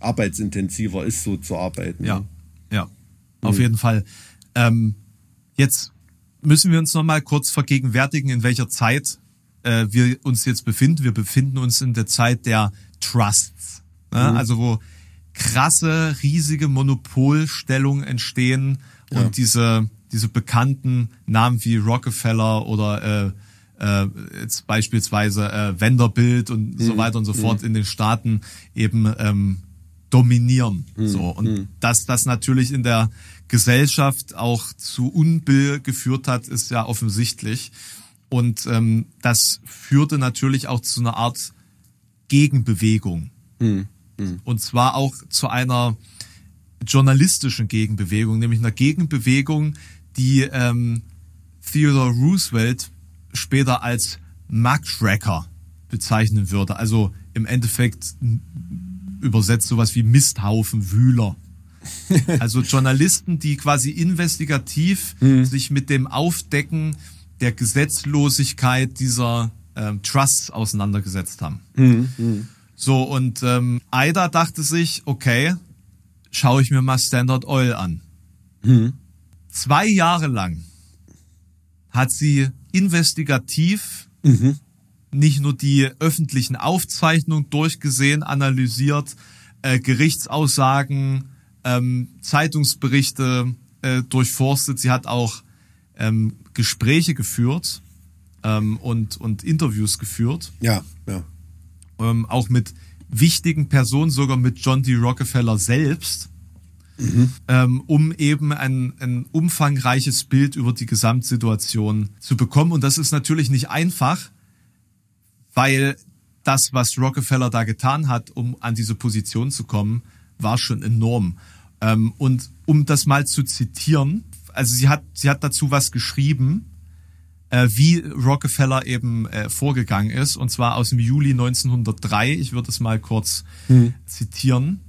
arbeitsintensiver ist, so zu arbeiten. Ja, Ne? ja, auf jeden Fall. Ähm, jetzt müssen wir uns noch mal kurz vergegenwärtigen, in welcher Zeit äh, wir uns jetzt befinden. Wir befinden uns in der Zeit der Trusts, ne? also wo krasse, riesige Monopolstellungen entstehen und Ja. diese diese bekannten Namen wie Rockefeller oder äh, äh, jetzt beispielsweise äh, Vanderbilt und so weiter und so fort in den Staaten eben ähm, dominieren. So. Und dass das natürlich in der Gesellschaft auch zu Unbill geführt hat, ist ja offensichtlich. Und ähm, das führte natürlich auch zu einer Art Gegenbewegung. Und zwar auch zu einer journalistischen Gegenbewegung, nämlich einer Gegenbewegung, die ähm, Theodore Roosevelt später als Muckracker bezeichnen würde. Also im Endeffekt übersetzt sowas wie Misthaufen, Wühler. *laughs* Also Journalisten, die quasi investigativ sich mit dem Aufdecken der Gesetzlosigkeit dieser ähm, Trusts auseinandergesetzt haben. So, und ähm, Ida dachte sich, okay, schaue ich mir mal Standard Oil an. Zwei Jahre lang hat sie investigativ nicht nur die öffentlichen Aufzeichnungen durchgesehen, analysiert, äh, Gerichtsaussagen, ähm, Zeitungsberichte äh, durchforstet. Sie hat auch ähm, Gespräche geführt ähm, und, und Interviews geführt Ja, ja. ähm, auch mit wichtigen Personen, sogar mit John D. Rockefeller selbst, ähm, um eben ein, ein umfangreiches Bild über die Gesamtsituation zu bekommen. Und das ist natürlich nicht einfach, weil das, was Rockefeller da getan hat, um an diese Position zu kommen, war schon enorm. Ähm, und um das mal zu zitieren, also sie hat, sie hat dazu was geschrieben, äh, wie Rockefeller eben äh, vorgegangen ist, und zwar aus dem Juli 1903. Ich würde es mal kurz zitieren.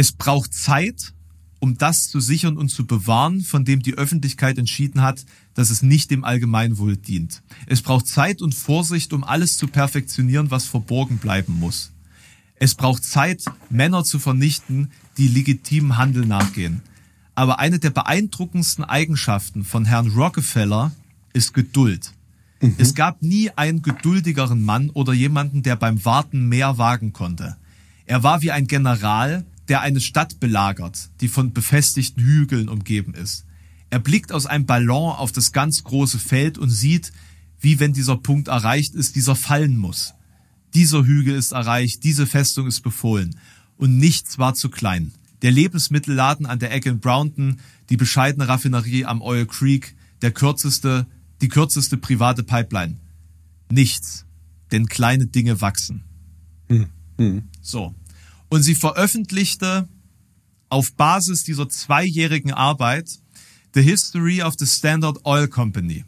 Es braucht Zeit, um das zu sichern und zu bewahren, von dem die Öffentlichkeit entschieden hat, dass es nicht dem Allgemeinwohl dient. Es braucht Zeit und Vorsicht, um alles zu perfektionieren, was verborgen bleiben muss. Es braucht Zeit, Männer zu vernichten, die legitimen Handel nachgehen. Aber eine der beeindruckendsten Eigenschaften von Herrn Rockefeller ist Geduld. Es gab nie einen geduldigeren Mann oder jemanden, der beim Warten mehr wagen konnte. Er war wie ein General, der eine Stadt belagert, die von befestigten Hügeln umgeben ist. Er blickt aus einem Ballon auf das ganz große Feld und sieht, wie wenn dieser Punkt erreicht ist, dieser fallen muss. Dieser Hügel ist erreicht, diese Festung ist befohlen. Und nichts war zu klein. Der Lebensmittelladen an der Ecke in Brownton, die bescheidene Raffinerie am Oil Creek, der kürzeste, die kürzeste private Pipeline. Nichts. Denn kleine Dinge wachsen. So. Und sie veröffentlichte auf Basis dieser zweijährigen Arbeit The History of the Standard Oil Company.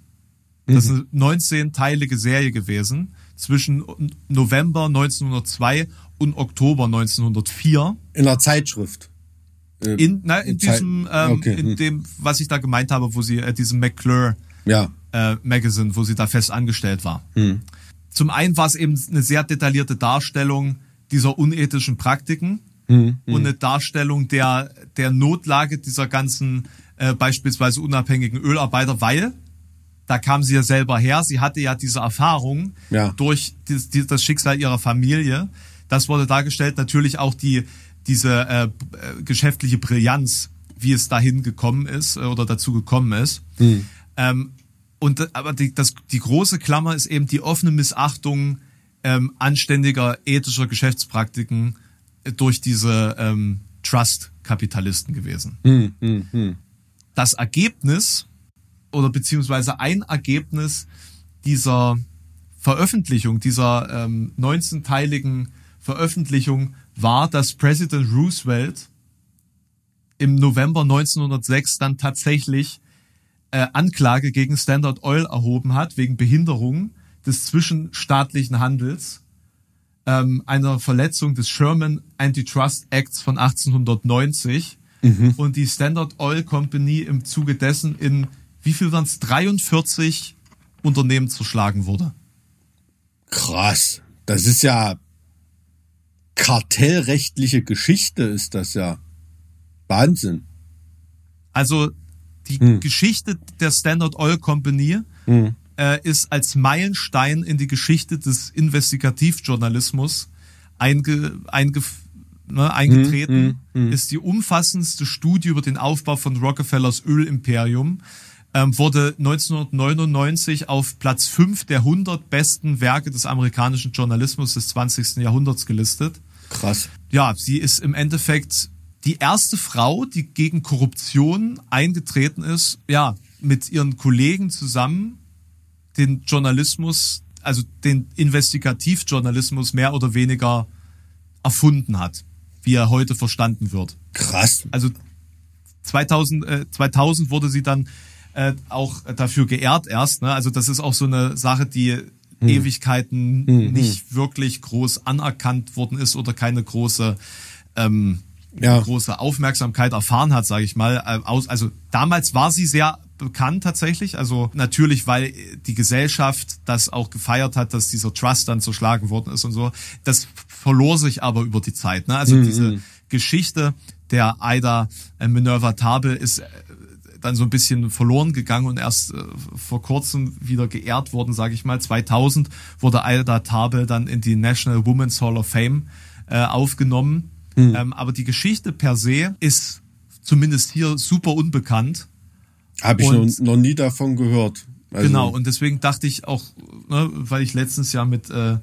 Das ist eine 19-teilige Serie gewesen zwischen November 1902 und Oktober 1904 In einer Zeitschrift. Äh, in, na, in Zeit- diesem, ähm, okay, in hm. dem, was ich da gemeint habe, wo sie, äh, diesem McClure Ja. äh, Magazine, wo sie da fest angestellt war. Hm. Zum einen war es eben eine sehr detaillierte Darstellung dieser unethischen Praktiken Hm, und eine Darstellung der, der Notlage dieser ganzen äh, beispielsweise unabhängigen Ölarbeiter, weil da kam sie ja selber her, sie hatte ja diese Erfahrung Ja. durch das, das Schicksal ihrer Familie. Das wurde dargestellt, natürlich auch die diese äh, äh, geschäftliche Brillanz, wie es dahin gekommen ist äh, oder dazu gekommen ist. Ähm, und äh, aber die, das, die große Klammer ist eben die offene Missachtung ähm, anständiger ethischer Geschäftspraktiken äh, durch diese ähm, Trust-Kapitalisten gewesen. Das Ergebnis oder beziehungsweise ein Ergebnis dieser Veröffentlichung, dieser ähm, 19-teiligen Veröffentlichung war, dass Präsident Roosevelt im November 1906 dann tatsächlich äh, Anklage gegen Standard Oil erhoben hat wegen Behinderung des zwischenstaatlichen Handels, ähm, einer Verletzung des Sherman Antitrust Acts von 1890 mhm. und die Standard Oil Company im Zuge dessen in wie viel waren es 43 Unternehmen zerschlagen wurde. Krass, das ist ja kartellrechtliche Geschichte, ist das ja Wahnsinn. Also die hm. Geschichte der Standard Oil Company hm. Äh, ist als Meilenstein in die Geschichte des Investigativjournalismus einge, einge, ne, eingetreten, hm, hm, hm, ist die umfassendste Studie über den Aufbau von Rockefellers Ölimperium. Ähm, wurde 1999 auf Platz 5 der 100 besten Werke des amerikanischen Journalismus des 20. Jahrhunderts gelistet. Krass. Ja, sie ist im Endeffekt die erste Frau, die gegen Korruption eingetreten ist, ja, mit ihren Kollegen zusammen den Journalismus, also den Investigativjournalismus mehr oder weniger erfunden hat, wie er heute verstanden wird. Krass. Also 2000, äh, 2000 wurde sie dann äh, auch dafür geehrt erst. Ne? Also das ist auch so eine Sache, die hm. Ewigkeiten hm. nicht wirklich groß anerkannt worden ist oder keine große ähm, ja. große Aufmerksamkeit erfahren hat, sage ich mal. Äh, also damals war sie sehr bekannt tatsächlich. Also natürlich, weil die Gesellschaft das auch gefeiert hat, dass dieser Trust dann zerschlagen worden ist und so. Das verlor sich aber über die Zeit. Ne? Also mhm. diese Geschichte der Aida äh, Minerva Tabel ist äh, dann so ein bisschen verloren gegangen und erst vor kurzem wieder geehrt worden, sage ich mal. 2000 wurde Aida Tabel dann in die National Women's Hall of Fame äh, aufgenommen Mhm. Ähm, aber die Geschichte per se ist zumindest hier super unbekannt. Habe ich und, noch, noch, nie davon gehört. Also, genau, und deswegen dachte ich auch, ne, weil ich letztens ja mit äh,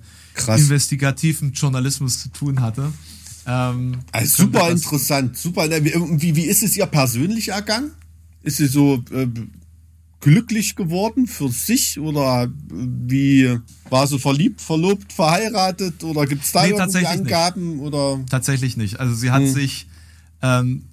investigativen Journalismus zu tun hatte. Ähm, also super interessant, super. Wie, wie ist es ihr persönlich ergangen? Ist sie so äh, glücklich geworden für sich oder wie war sie verliebt, verlobt, verheiratet oder gibt es da nee, irgendwie Angaben nicht. oder tatsächlich nicht. Also sie hat hm. sich ähm,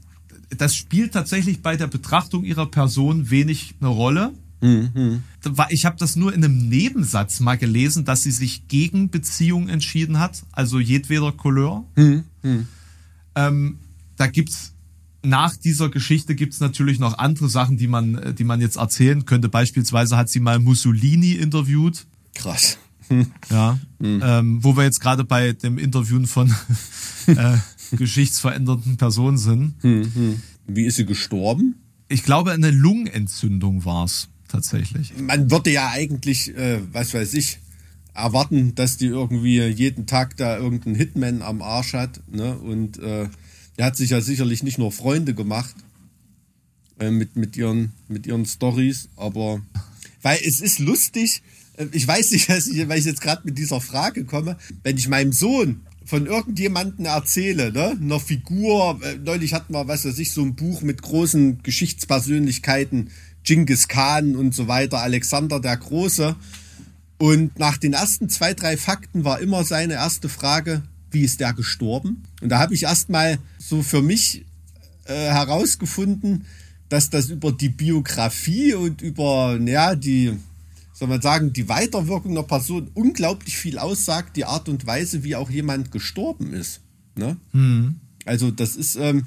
das spielt tatsächlich bei der Betrachtung ihrer Person wenig eine Rolle. Mhm. Ich habe das nur in einem Nebensatz mal gelesen, dass sie sich gegen Beziehungen entschieden hat, also jedweder Couleur. Mhm. Ähm, da gibt's nach dieser Geschichte gibt's natürlich noch andere Sachen, die man, äh, die man jetzt erzählen könnte. Beispielsweise hat sie mal Mussolini interviewt. Krass. Ja. Hm. Ähm, wo wir jetzt gerade bei dem Interviewen von *laughs* äh, geschichtsverändernden Personen sind. Hm, hm. Wie ist sie gestorben? Ich glaube, eine Lungenentzündung war's tatsächlich. Man würde ja eigentlich, äh, was weiß ich, erwarten, dass die irgendwie jeden Tag da irgendeinen Hitman am Arsch hat, ne? Und äh, er hat sich ja sicherlich nicht nur Freunde gemacht äh, mit, mit ihren, mit ihren Stories, aber weil es ist lustig, äh, ich weiß nicht, *laughs* weil ich jetzt gerade mit dieser Frage komme, wenn ich meinem Sohn von irgendjemanden erzähle, ne, einer Figur, äh, neulich hatten wir, was weiß ich, so ein Buch mit großen Geschichtspersönlichkeiten, Genghis Khan und so weiter, Alexander der Große. Und nach den ersten zwei, drei Fakten war immer seine erste Frage, wie ist der gestorben? Und da habe ich erstmal so für mich äh, herausgefunden, dass das über die Biografie und über ja, die, soll man sagen, die Weiterwirkung der Person unglaublich viel aussagt, die Art und Weise, wie auch jemand gestorben ist. Ne? Mhm. Also das ist, ähm,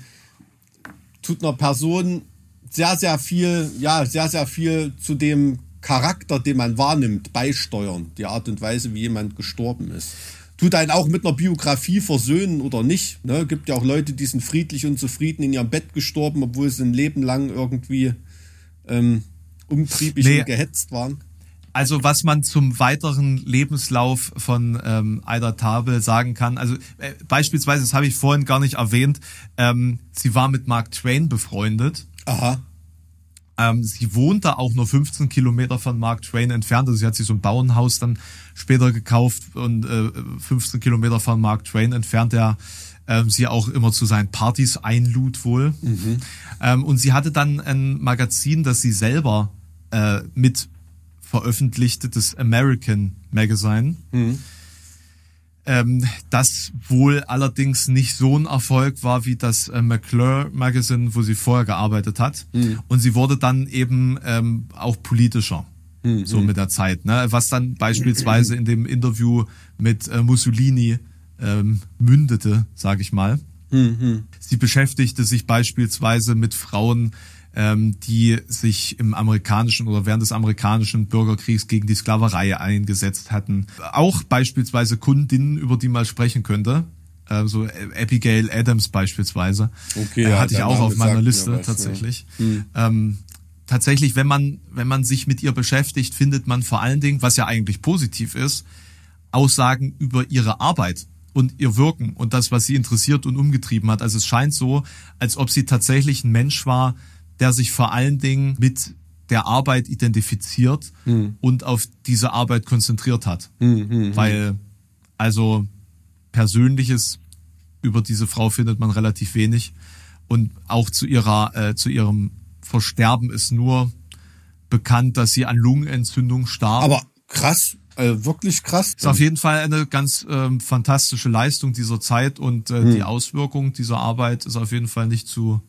tut einer Person sehr, sehr viel, ja, sehr, sehr viel zu dem Charakter, den man wahrnimmt, beisteuern. Die Art und Weise, wie jemand gestorben ist tut einen auch mit einer Biografie versöhnen oder nicht. Ne? Gibt ja auch Leute, die sind friedlich und zufrieden in ihrem Bett gestorben, obwohl sie ein Leben lang irgendwie ähm, umtriebig nee. und gehetzt waren. Also was man zum weiteren Lebenslauf von ähm, Aida Tabel sagen kann, also äh, beispielsweise, das habe ich vorhin gar nicht erwähnt, ähm, sie war mit Mark Twain befreundet. Aha. Ähm, sie wohnte auch nur 15 Kilometer von Mark Twain entfernt. Also sie hat sich so ein Bauernhaus dann später gekauft und äh, 15 Kilometer von Mark Twain entfernt, der ähm, sie auch immer zu seinen Partys einlud wohl. Mhm. Ähm, und sie hatte dann ein Magazin, das sie selber äh, mit veröffentlichte, das American Magazine. Mhm. Ähm, das wohl allerdings nicht so ein Erfolg war wie das äh, McClure Magazine, wo sie vorher gearbeitet hat. Mhm. Und sie wurde dann eben ähm, auch politischer. Mhm. So mit der Zeit. Ne? Was dann beispielsweise in dem Interview mit äh, Mussolini ähm, mündete, sage ich mal. Mhm. Sie beschäftigte sich beispielsweise mit Frauen, ähm, die sich im amerikanischen oder während des amerikanischen Bürgerkriegs gegen die Sklaverei eingesetzt hatten. Auch beispielsweise Kundinnen, über die man sprechen könnte. Äh, so Abigail Adams beispielsweise. Okay, äh, ja, hatte ich der auch auf meiner Liste was, ja. tatsächlich. Ähm, tatsächlich, wenn man, wenn man sich mit ihr beschäftigt, findet man vor allen Dingen, was ja eigentlich positiv ist, Aussagen über ihre Arbeit und ihr Wirken und das, was sie interessiert und umgetrieben hat. Also es scheint so, als ob sie tatsächlich ein Mensch war, der sich vor allen Dingen mit der Arbeit identifiziert und auf diese Arbeit konzentriert hat. Weil, also Persönliches über diese Frau findet man relativ wenig. Und auch zu ihrer, äh, zu ihrem Versterben ist nur bekannt, dass sie an Lungenentzündung starb. Aber krass, äh, wirklich krass. ist auf jeden Fall eine ganz ähm, fantastische Leistung dieser Zeit und äh, die Auswirkung dieser Arbeit ist auf jeden Fall nicht zu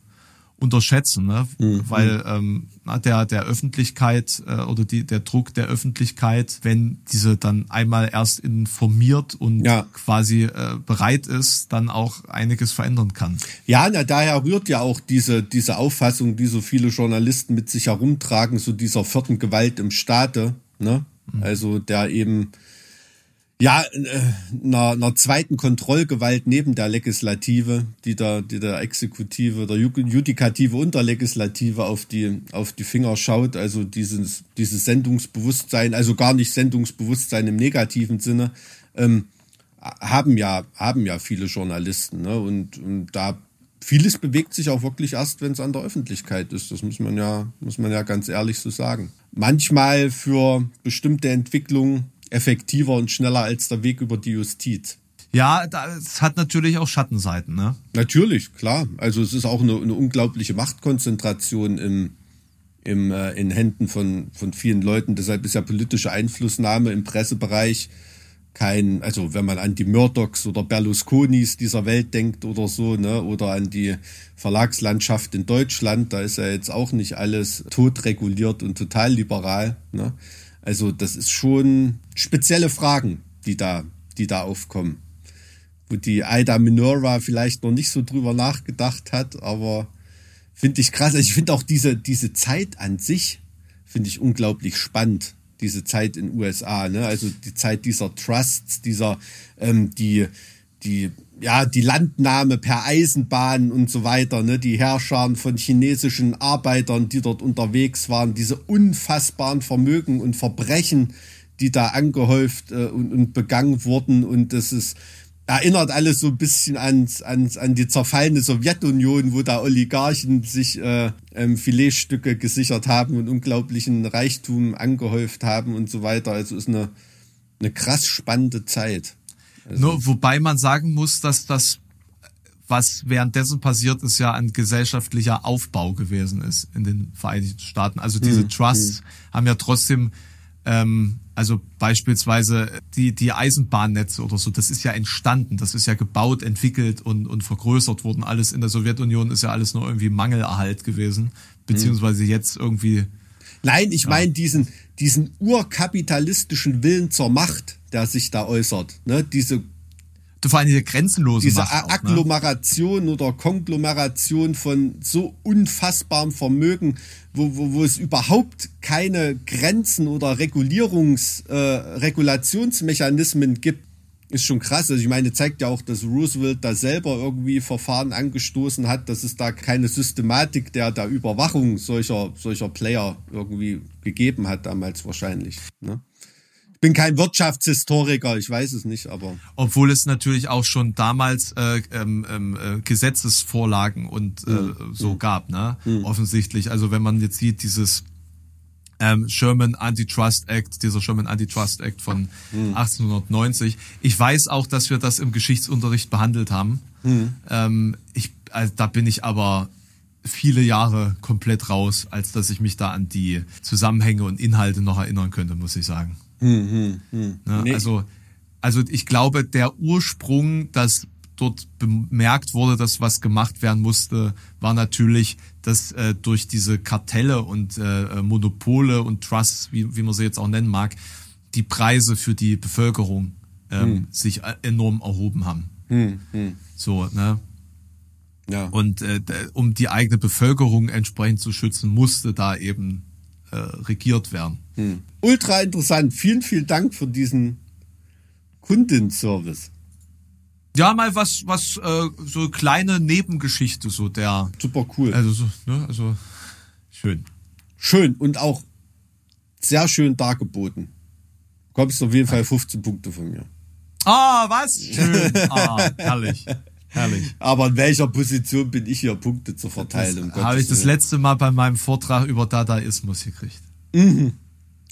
unterschätzen, ne? weil ähm, der der Öffentlichkeit äh, oder die der Druck der Öffentlichkeit, wenn diese dann einmal erst informiert und Ja. quasi äh, bereit ist, dann auch einiges verändern kann. Ja, na, daher rührt ja auch diese, diese Auffassung, die so viele Journalisten mit sich herumtragen, so dieser vierten Gewalt im Staate, ne? Also der eben ja äh, einer, einer zweiten Kontrollgewalt neben der Legislative, die der, die der Exekutive, der Ju- Judikative und der Legislative auf die, auf die Finger schaut, also dieses, dieses Sendungsbewusstsein, also gar nicht Sendungsbewusstsein im negativen Sinne, ähm, haben ja, haben ja viele Journalisten, ne? Und, und da vieles bewegt sich auch wirklich erst, wenn es an der Öffentlichkeit ist. Das muss man ja, muss man ja ganz ehrlich so sagen. Manchmal für bestimmte Entwicklungen effektiver und schneller als der Weg über die Justiz. Ja, das hat natürlich auch Schattenseiten, ne? Natürlich, klar. Also es ist auch eine, eine unglaubliche Machtkonzentration im, im, äh, in Händen von, von vielen Leuten. Deshalb ist ja politische Einflussnahme im Pressebereich kein, also wenn man an die Murdochs oder Berlusconis dieser Welt denkt oder so, ne, oder an die Verlagslandschaft in Deutschland, da ist ja jetzt auch nicht alles totreguliert und total liberal, ne. Also das ist schon spezielle Fragen, die da, die da aufkommen wo die Aida Minora vielleicht noch nicht so drüber nachgedacht hat, aber finde ich krass. Also ich finde auch diese, diese Zeit an sich, finde ich unglaublich spannend. Diese Zeit in USA, ne? Also die Zeit dieser Trusts, dieser, ähm, die, die, ja, die Landnahme per Eisenbahn und so weiter, ne? Die Herrscher von chinesischen Arbeitern, die dort unterwegs waren, diese unfassbaren Vermögen und Verbrechen, die da angehäuft äh, und, und begangen wurden und das ist, erinnert alles so ein bisschen ans, ans, an die zerfallene Sowjetunion, wo da Oligarchen sich äh, ähm, Filetstücke gesichert haben und unglaublichen Reichtum angehäuft haben und so weiter. Also ist eine, eine krass spannende Zeit. Nur, wobei man sagen muss, dass das, was währenddessen passiert ist, ja ein gesellschaftlicher Aufbau gewesen ist in den Vereinigten Staaten. Also diese Trusts haben ja trotzdem, ähm, also beispielsweise die, die Eisenbahnnetze oder so, das ist ja entstanden, das ist ja gebaut, entwickelt und, und vergrößert worden. Alles in der Sowjetunion ist ja alles nur irgendwie Mangelerhalt gewesen, beziehungsweise jetzt irgendwie Nein, ich meine diesen, diesen urkapitalistischen Willen zur Macht, der sich da äußert. Ne? Diese vor allem diese grenzenlose diese auch, ne? Agglomeration oder Konglomeration von so unfassbarem Vermögen, wo, wo, wo es überhaupt keine Grenzen oder Regulierungs, äh, Regulationsmechanismen gibt, ist schon krass. Also ich meine, zeigt ja auch, dass Roosevelt da selber irgendwie Verfahren angestoßen hat, dass es da keine Systematik der, der Überwachung solcher, solcher Player irgendwie gegeben hat damals wahrscheinlich. Ne? Ich bin kein Wirtschaftshistoriker, ich weiß es nicht, aber Obwohl es natürlich auch schon damals äh, ähm, ähm, äh, Gesetzesvorlagen und äh, so gab, ne? Offensichtlich. Also wenn man jetzt sieht, dieses ähm, Sherman Antitrust Act, dieser Sherman Antitrust Act von 1890. Ich weiß auch, dass wir das im Geschichtsunterricht behandelt haben. Ähm, ich, also da bin ich aber viele Jahre komplett raus, als dass ich mich da an die Zusammenhänge und Inhalte noch erinnern könnte, muss ich sagen. Ne? Nee. Also Also ich glaube, der Ursprung, dass dort bemerkt wurde, dass was gemacht werden musste, war natürlich, dass äh, durch diese Kartelle und äh, Monopole und Trusts, wie, wie man sie jetzt auch nennen mag, die Preise für die Bevölkerung ähm, hm. sich äh, enorm erhoben haben. Hm, hm. So, ne? Ja. Und äh, um die eigene Bevölkerung entsprechend zu schützen, musste da eben äh, regiert werden. Hm. Ultra interessant. Vielen, vielen Dank für diesen Kundenservice. Ja, mal was, was, äh, so kleine Nebengeschichte, so der. Super cool. Also, so, ne, also, schön. Schön und auch sehr schön dargeboten. Kommst auf jeden Fall 15 Punkte von mir. Ah, was? Schön. Ah, herrlich. *laughs* Herrlich. Aber in welcher Position bin ich hier, Punkte zu verteilen? Um Habe ich das letzte Mal bei meinem Vortrag über Dadaismus gekriegt. Mhm.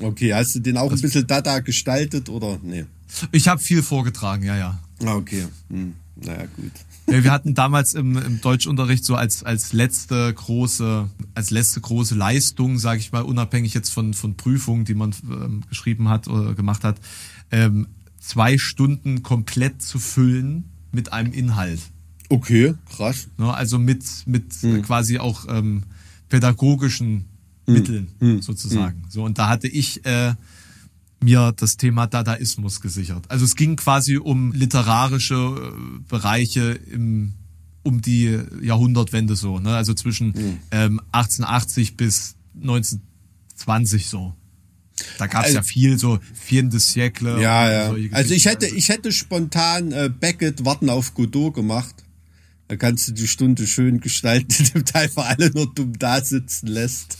Okay, hast du den auch das ein bisschen Dada gestaltet oder nee? Ich habe viel vorgetragen, ja, ja. Ah, okay. Hm. Naja, gut. Wir hatten damals im, im Deutschunterricht so als, als letzte große, als letzte große Leistung, sage ich mal, unabhängig jetzt von, von Prüfungen, die man ähm, geschrieben hat oder gemacht hat, ähm, zwei Stunden komplett zu füllen mit einem Inhalt. Okay, krass. Ne, also mit, mit hm. quasi auch ähm, pädagogischen hm. Mitteln hm. sozusagen. So, und da hatte ich äh, mir das Thema Dadaismus gesichert. Also es ging quasi um literarische äh, Bereiche im um die Jahrhundertwende so, ne? Also zwischen mhm. ähm, 1880 bis 1920 so. Da gab es also, ja viel so viertes Siècle. Ja, ja. Also ich hätte, ich hätte spontan äh, Beckett Warten auf Godot gemacht. Da kannst du die Stunde schön gestalten, *laughs* indem du einfach alle nur dumm da sitzen lässt.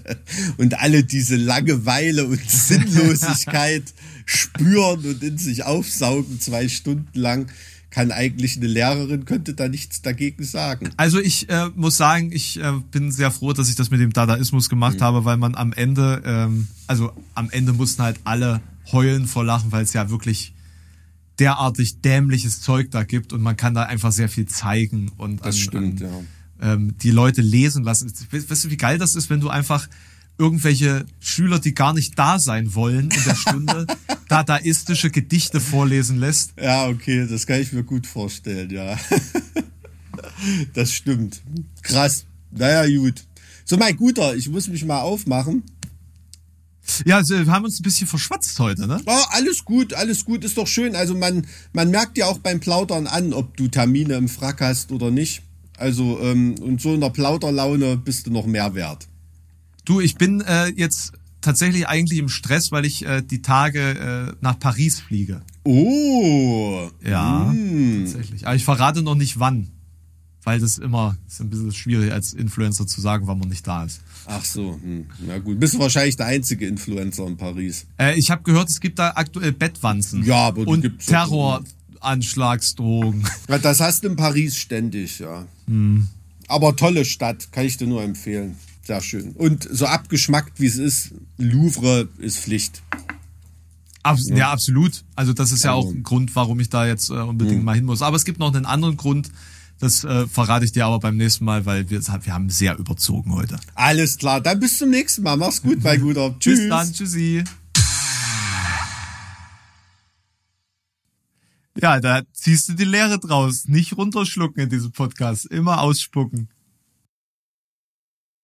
*laughs* und alle diese Langeweile und *laughs* Sinnlosigkeit spüren und in sich aufsaugen, zwei Stunden lang. Kann eigentlich eine Lehrerin, könnte da nichts dagegen sagen. Also ich äh, muss sagen, ich äh, bin sehr froh, dass ich das mit dem Dadaismus gemacht mhm. habe, weil man am Ende, ähm, also am Ende mussten halt alle heulen vor Lachen, weil es ja wirklich derartig dämliches Zeug da gibt und man kann da einfach sehr viel zeigen und das an, stimmt, an, ja. ähm, die Leute lesen lassen. Weißt du, wie geil das ist, wenn du einfach irgendwelche Schüler, die gar nicht da sein wollen in der Stunde, *laughs* dadaistische Gedichte vorlesen lässt? Ja, okay, das kann ich mir gut vorstellen, ja. *laughs* das stimmt. Krass. Naja, gut. So, mein Guter, ich muss mich mal aufmachen. Ja, also wir haben uns ein bisschen verschwatzt heute, ne? Oh, alles gut, alles gut, ist doch schön. Also man, man merkt ja auch beim Plaudern an, ob du Termine im Frack hast oder nicht. Also, ähm, und so in der Plauderlaune bist du noch mehr wert. Du, ich bin äh, jetzt tatsächlich eigentlich im Stress, weil ich äh, die Tage äh, nach Paris fliege. Oh. Ja, mm. tatsächlich. Aber ich verrate noch nicht wann weil das immer ist ein bisschen schwierig als Influencer zu sagen, wann man nicht da ist. Ach so, hm. na gut. Bist du wahrscheinlich der einzige Influencer in Paris. Äh, ich habe gehört, es gibt da aktuell Bettwanzen. Ja, aber und gibt's Terroranschlagsdrogen. *laughs* Ja, das hast du in Paris ständig, ja. Hm. Aber tolle Stadt, kann ich dir nur empfehlen. Sehr schön. Und so abgeschmackt wie es ist, Louvre ist Pflicht. Abs ja. ja. absolut. Also das ist ja auch ein Grund, warum ich da jetzt äh, unbedingt hm. mal hin muss. Aber es gibt noch einen anderen Grund, das äh, verrate ich dir aber beim nächsten Mal, weil wir, wir haben sehr überzogen heute. Alles klar, dann bis zum nächsten Mal. Mach's gut, mein *laughs* Guter. Tschüss. Bis dann, tschüssi. Ja, da ziehst du die Lehre draus. Nicht runterschlucken in diesem Podcast. Immer ausspucken.